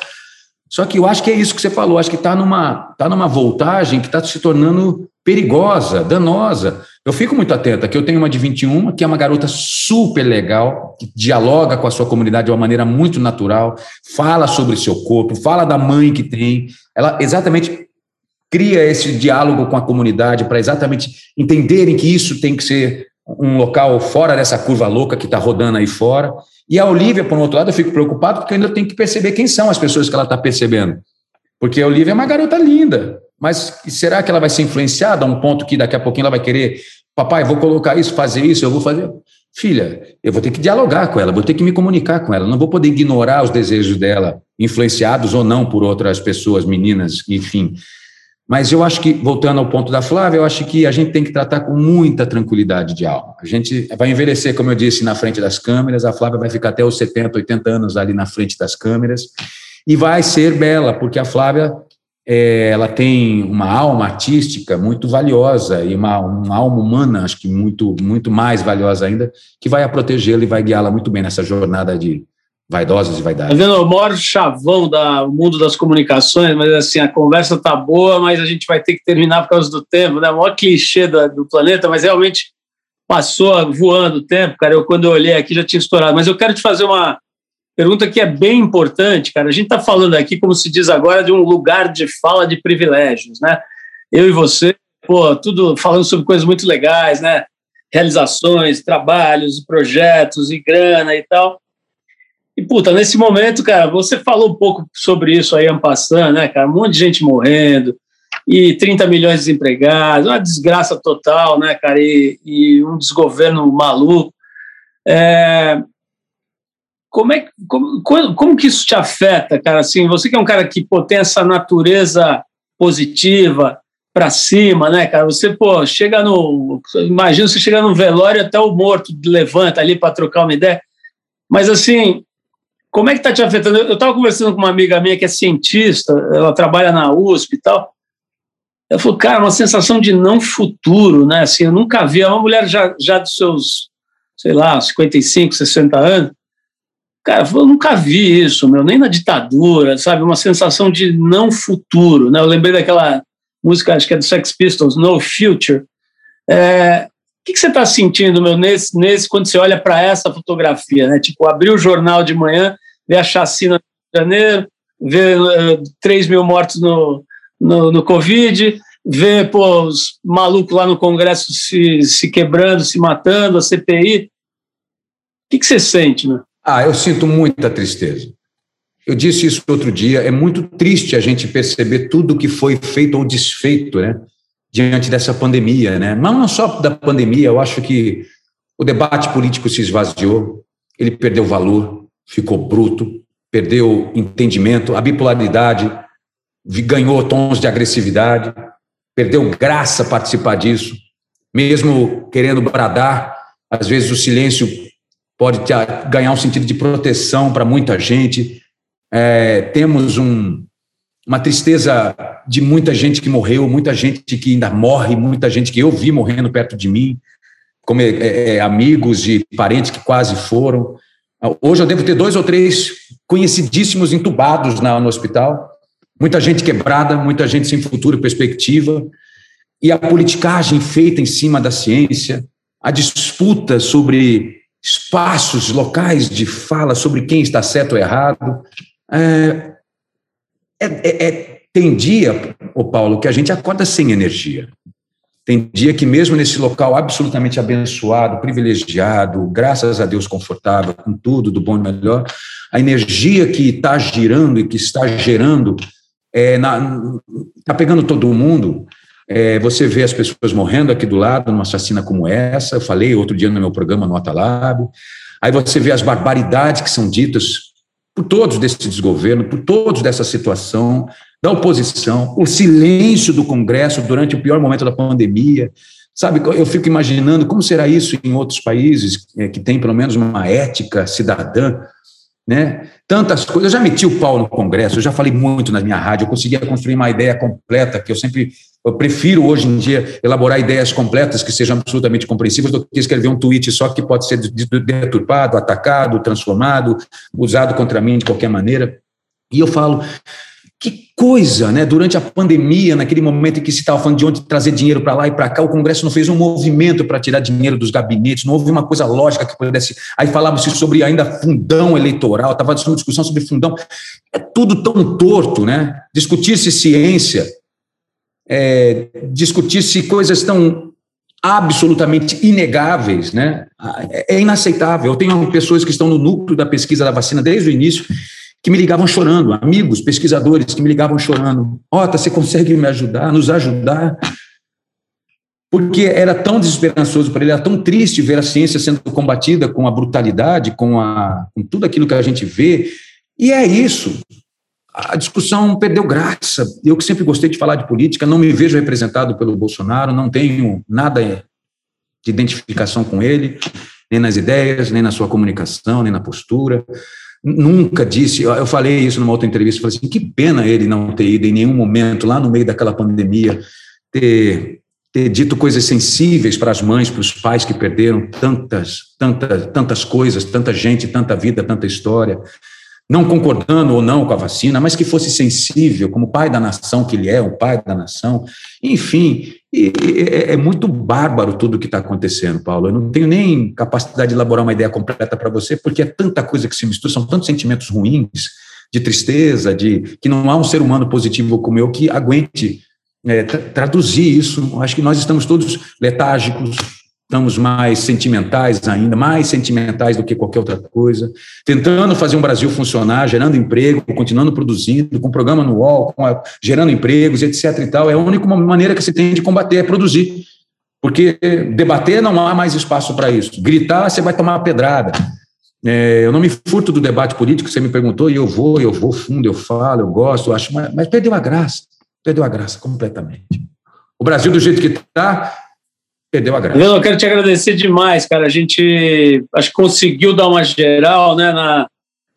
Só que eu acho que é isso que você falou, acho que está numa, tá numa voltagem que está se tornando perigosa, danosa. Eu fico muito atenta, que eu tenho uma de 21, que é uma garota super legal, que dialoga com a sua comunidade de uma maneira muito natural, fala sobre seu corpo, fala da mãe que tem, ela exatamente cria esse diálogo com a comunidade para exatamente entenderem que isso tem que ser um local fora dessa curva louca que está rodando aí fora. E a Olivia, por um outro lado, eu fico preocupado porque eu ainda tenho que perceber quem são as pessoas que ela está percebendo. Porque a Olivia é uma garota linda, mas será que ela vai ser influenciada a um ponto que daqui a pouquinho ela vai querer, papai, vou colocar isso, fazer isso, eu vou fazer. Filha, eu vou ter que dialogar com ela, vou ter que me comunicar com ela, não vou poder ignorar os desejos dela, influenciados ou não por outras pessoas, meninas, enfim. Mas eu acho que, voltando ao ponto da Flávia, eu acho que a gente tem que tratar com muita tranquilidade de alma. A gente vai envelhecer, como eu disse, na frente das câmeras, a Flávia vai ficar até os 70, 80 anos ali na frente das câmeras, e vai ser bela, porque a Flávia é, ela tem uma alma artística muito valiosa e uma, uma alma humana, acho que muito, muito mais valiosa ainda, que vai a protegê-la e vai guiá-la muito bem nessa jornada de vaidosas e vaidades. Tá vendo? O maior chavão do mundo das comunicações, mas assim, a conversa tá boa, mas a gente vai ter que terminar por causa do tempo, né? O maior clichê do, do planeta, mas realmente passou voando o tempo, cara. Eu, quando eu olhei aqui, já tinha estourado. Mas eu quero te fazer uma, Pergunta que é bem importante, cara. A gente está falando aqui, como se diz agora, de um lugar de fala de privilégios, né? Eu e você, pô, tudo falando sobre coisas muito legais, né? Realizações, trabalhos, projetos e grana e tal. E, puta, nesse momento, cara, você falou um pouco sobre isso aí, passando, né, cara? Um monte de gente morrendo e 30 milhões de desempregados, uma desgraça total, né, cara? E, e um desgoverno maluco. É, como é como, como que isso te afeta, cara? Assim, você que é um cara que pô, tem essa natureza positiva para cima, né, cara? Você pô, chega no, imagina você chegar no velório até o morto levanta ali para trocar uma ideia. Mas assim, como é que está te afetando? Eu estava conversando com uma amiga minha que é cientista, ela trabalha na USP e tal. Ela falou, cara, uma sensação de não futuro, né? Assim, eu nunca vi. É uma mulher já, já dos seus, sei lá, 55, 60 anos. Cara, eu nunca vi isso, meu, nem na ditadura, sabe? Uma sensação de não futuro, né? Eu lembrei daquela música, acho que é do Sex Pistols, No Future. É, o que, que você está sentindo, meu, nesse, nesse, quando você olha para essa fotografia, né? Tipo, abrir o jornal de manhã, ver a chacina de janeiro, ver uh, 3 mil mortos no, no, no Covid, ver pô, os malucos lá no Congresso se, se quebrando, se matando, a CPI. O que, que você sente, meu? Ah, eu sinto muita tristeza. Eu disse isso outro dia, é muito triste a gente perceber tudo que foi feito ou desfeito, né, diante dessa pandemia, né? Mas não só da pandemia, eu acho que o debate político se esvaziou, ele perdeu valor, ficou bruto, perdeu entendimento, a bipolaridade ganhou tons de agressividade, perdeu graça participar disso, mesmo querendo bradar, às vezes o silêncio pode ganhar um sentido de proteção para muita gente. É, temos um, uma tristeza de muita gente que morreu, muita gente que ainda morre, muita gente que eu vi morrendo perto de mim, como é, é, é amigos e parentes que quase foram. Hoje eu devo ter dois ou três conhecidíssimos entubados na, no hospital, muita gente quebrada, muita gente sem futuro e perspectiva, e a politicagem feita em cima da ciência, a disputa sobre espaços locais de fala sobre quem está certo ou errado. É, é, é, é, tem dia, o Paulo, que a gente acorda sem energia. Tem dia que, mesmo nesse local absolutamente abençoado, privilegiado, graças a Deus confortável, com tudo do bom e melhor, a energia que está girando e que está gerando está é, pegando todo mundo. É, você vê as pessoas morrendo aqui do lado numa chacina como essa, eu falei outro dia no meu programa no Atalab. Aí você vê as barbaridades que são ditas por todos desse desgoverno, por todos dessa situação, da oposição, o silêncio do Congresso durante o pior momento da pandemia. Sabe, eu fico imaginando como será isso em outros países é, que têm pelo menos uma ética cidadã. Né? Tantas coisas. Eu já meti o pau no Congresso, eu já falei muito na minha rádio, eu conseguia construir uma ideia completa, que eu sempre eu prefiro hoje em dia elaborar ideias completas que sejam absolutamente compreensíveis do que escrever um tweet só que pode ser deturpado, atacado, transformado, usado contra mim de qualquer maneira. E eu falo, que coisa, né? Durante a pandemia, naquele momento em que se estava falando de onde trazer dinheiro para lá e para cá, o Congresso não fez um movimento para tirar dinheiro dos gabinetes, não houve uma coisa lógica que pudesse. Aí falava-se sobre ainda fundão eleitoral, estava uma discussão sobre fundão. É tudo tão torto, né? Discutir-se ciência, é, discutir-se coisas tão absolutamente inegáveis, né? É inaceitável. Eu tenho pessoas que estão no núcleo da pesquisa da vacina desde o início que me ligavam chorando, amigos, pesquisadores que me ligavam chorando. Ota, você consegue me ajudar, nos ajudar? Porque era tão desesperançoso para ele, era tão triste ver a ciência sendo combatida com a brutalidade, com, a, com tudo aquilo que a gente vê. E é isso. A discussão perdeu graça. Eu que sempre gostei de falar de política, não me vejo representado pelo Bolsonaro, não tenho nada de identificação com ele, nem nas ideias, nem na sua comunicação, nem na postura nunca disse, eu falei isso numa outra entrevista, falei assim, que pena ele não ter ido em nenhum momento, lá no meio daquela pandemia, ter, ter dito coisas sensíveis para as mães, para os pais que perderam tantas, tantas, tantas coisas, tanta gente, tanta vida, tanta história, não concordando ou não com a vacina, mas que fosse sensível, como pai da nação que ele é, o pai da nação. Enfim, é, é muito bárbaro tudo o que está acontecendo, Paulo. Eu não tenho nem capacidade de elaborar uma ideia completa para você, porque é tanta coisa que se mistura, são tantos sentimentos ruins, de tristeza, de que não há um ser humano positivo como eu que aguente é, traduzir isso. Acho que nós estamos todos letárgicos, estamos mais sentimentais ainda, mais sentimentais do que qualquer outra coisa, tentando fazer um Brasil funcionar, gerando emprego, continuando produzindo, com programa no UOL, a, gerando empregos, etc. e tal. É a única maneira que se tem de combater, é produzir. Porque debater não há mais espaço para isso. Gritar, você vai tomar pedrada. É, eu não me furto do debate político, você me perguntou, e eu vou, eu vou fundo, eu falo, eu gosto, eu acho, mas, mas perdeu a graça, perdeu a graça completamente. O Brasil, do jeito que está, perdeu a graça. Eu quero te agradecer demais, cara. A gente acho que conseguiu dar uma geral né, na,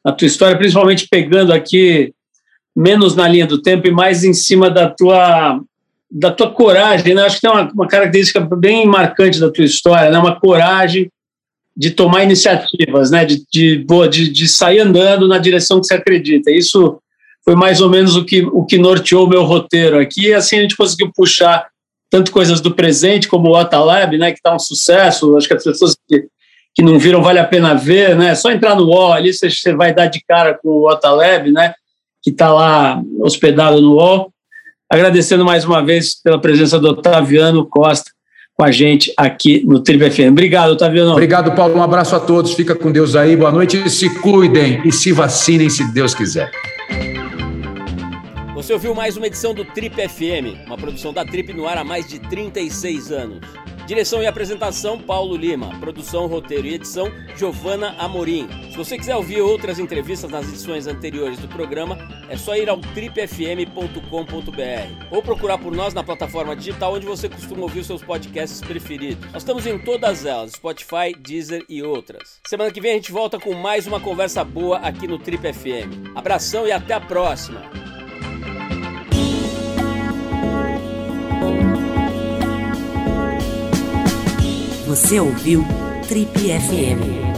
na tua história, principalmente pegando aqui menos na linha do tempo e mais em cima da tua da tua coragem, né? Acho que tem uma, uma característica bem marcante da tua história, né? Uma coragem de tomar iniciativas, né? De, de, de, de sair andando na direção que você acredita. Isso foi mais ou menos o que, o que norteou o meu roteiro aqui. E assim a gente conseguiu puxar tanto coisas do presente como o Otalab, né, que está um sucesso. Acho que as pessoas que, que não viram vale a pena ver, né? Só entrar no UOL ali, você, vai dar de cara com o Otalab, né? Que está lá hospedado no UOL. Agradecendo mais uma vez pela presença do Otaviano Costa com a gente aqui no Triple FM. Obrigado, Otaviano. Obrigado, Paulo. Um abraço a todos. Fica com Deus aí. Boa noite. Se cuidem e se vacinem se Deus quiser. Você ouviu mais uma edição do Trip FM, uma produção da Trip no ar há mais de 36 anos. Direção e apresentação Paulo Lima, produção, roteiro e edição Giovana Amorim. Se você quiser ouvir outras entrevistas nas edições anteriores do programa, é só ir ao tripfm.com.br ou procurar por nós na plataforma digital onde você costuma ouvir seus podcasts preferidos. Nós estamos em todas elas, Spotify, Deezer e outras. Semana que vem a gente volta com mais uma conversa boa aqui no Trip FM. Abração e até a próxima! Você ouviu Trip FM.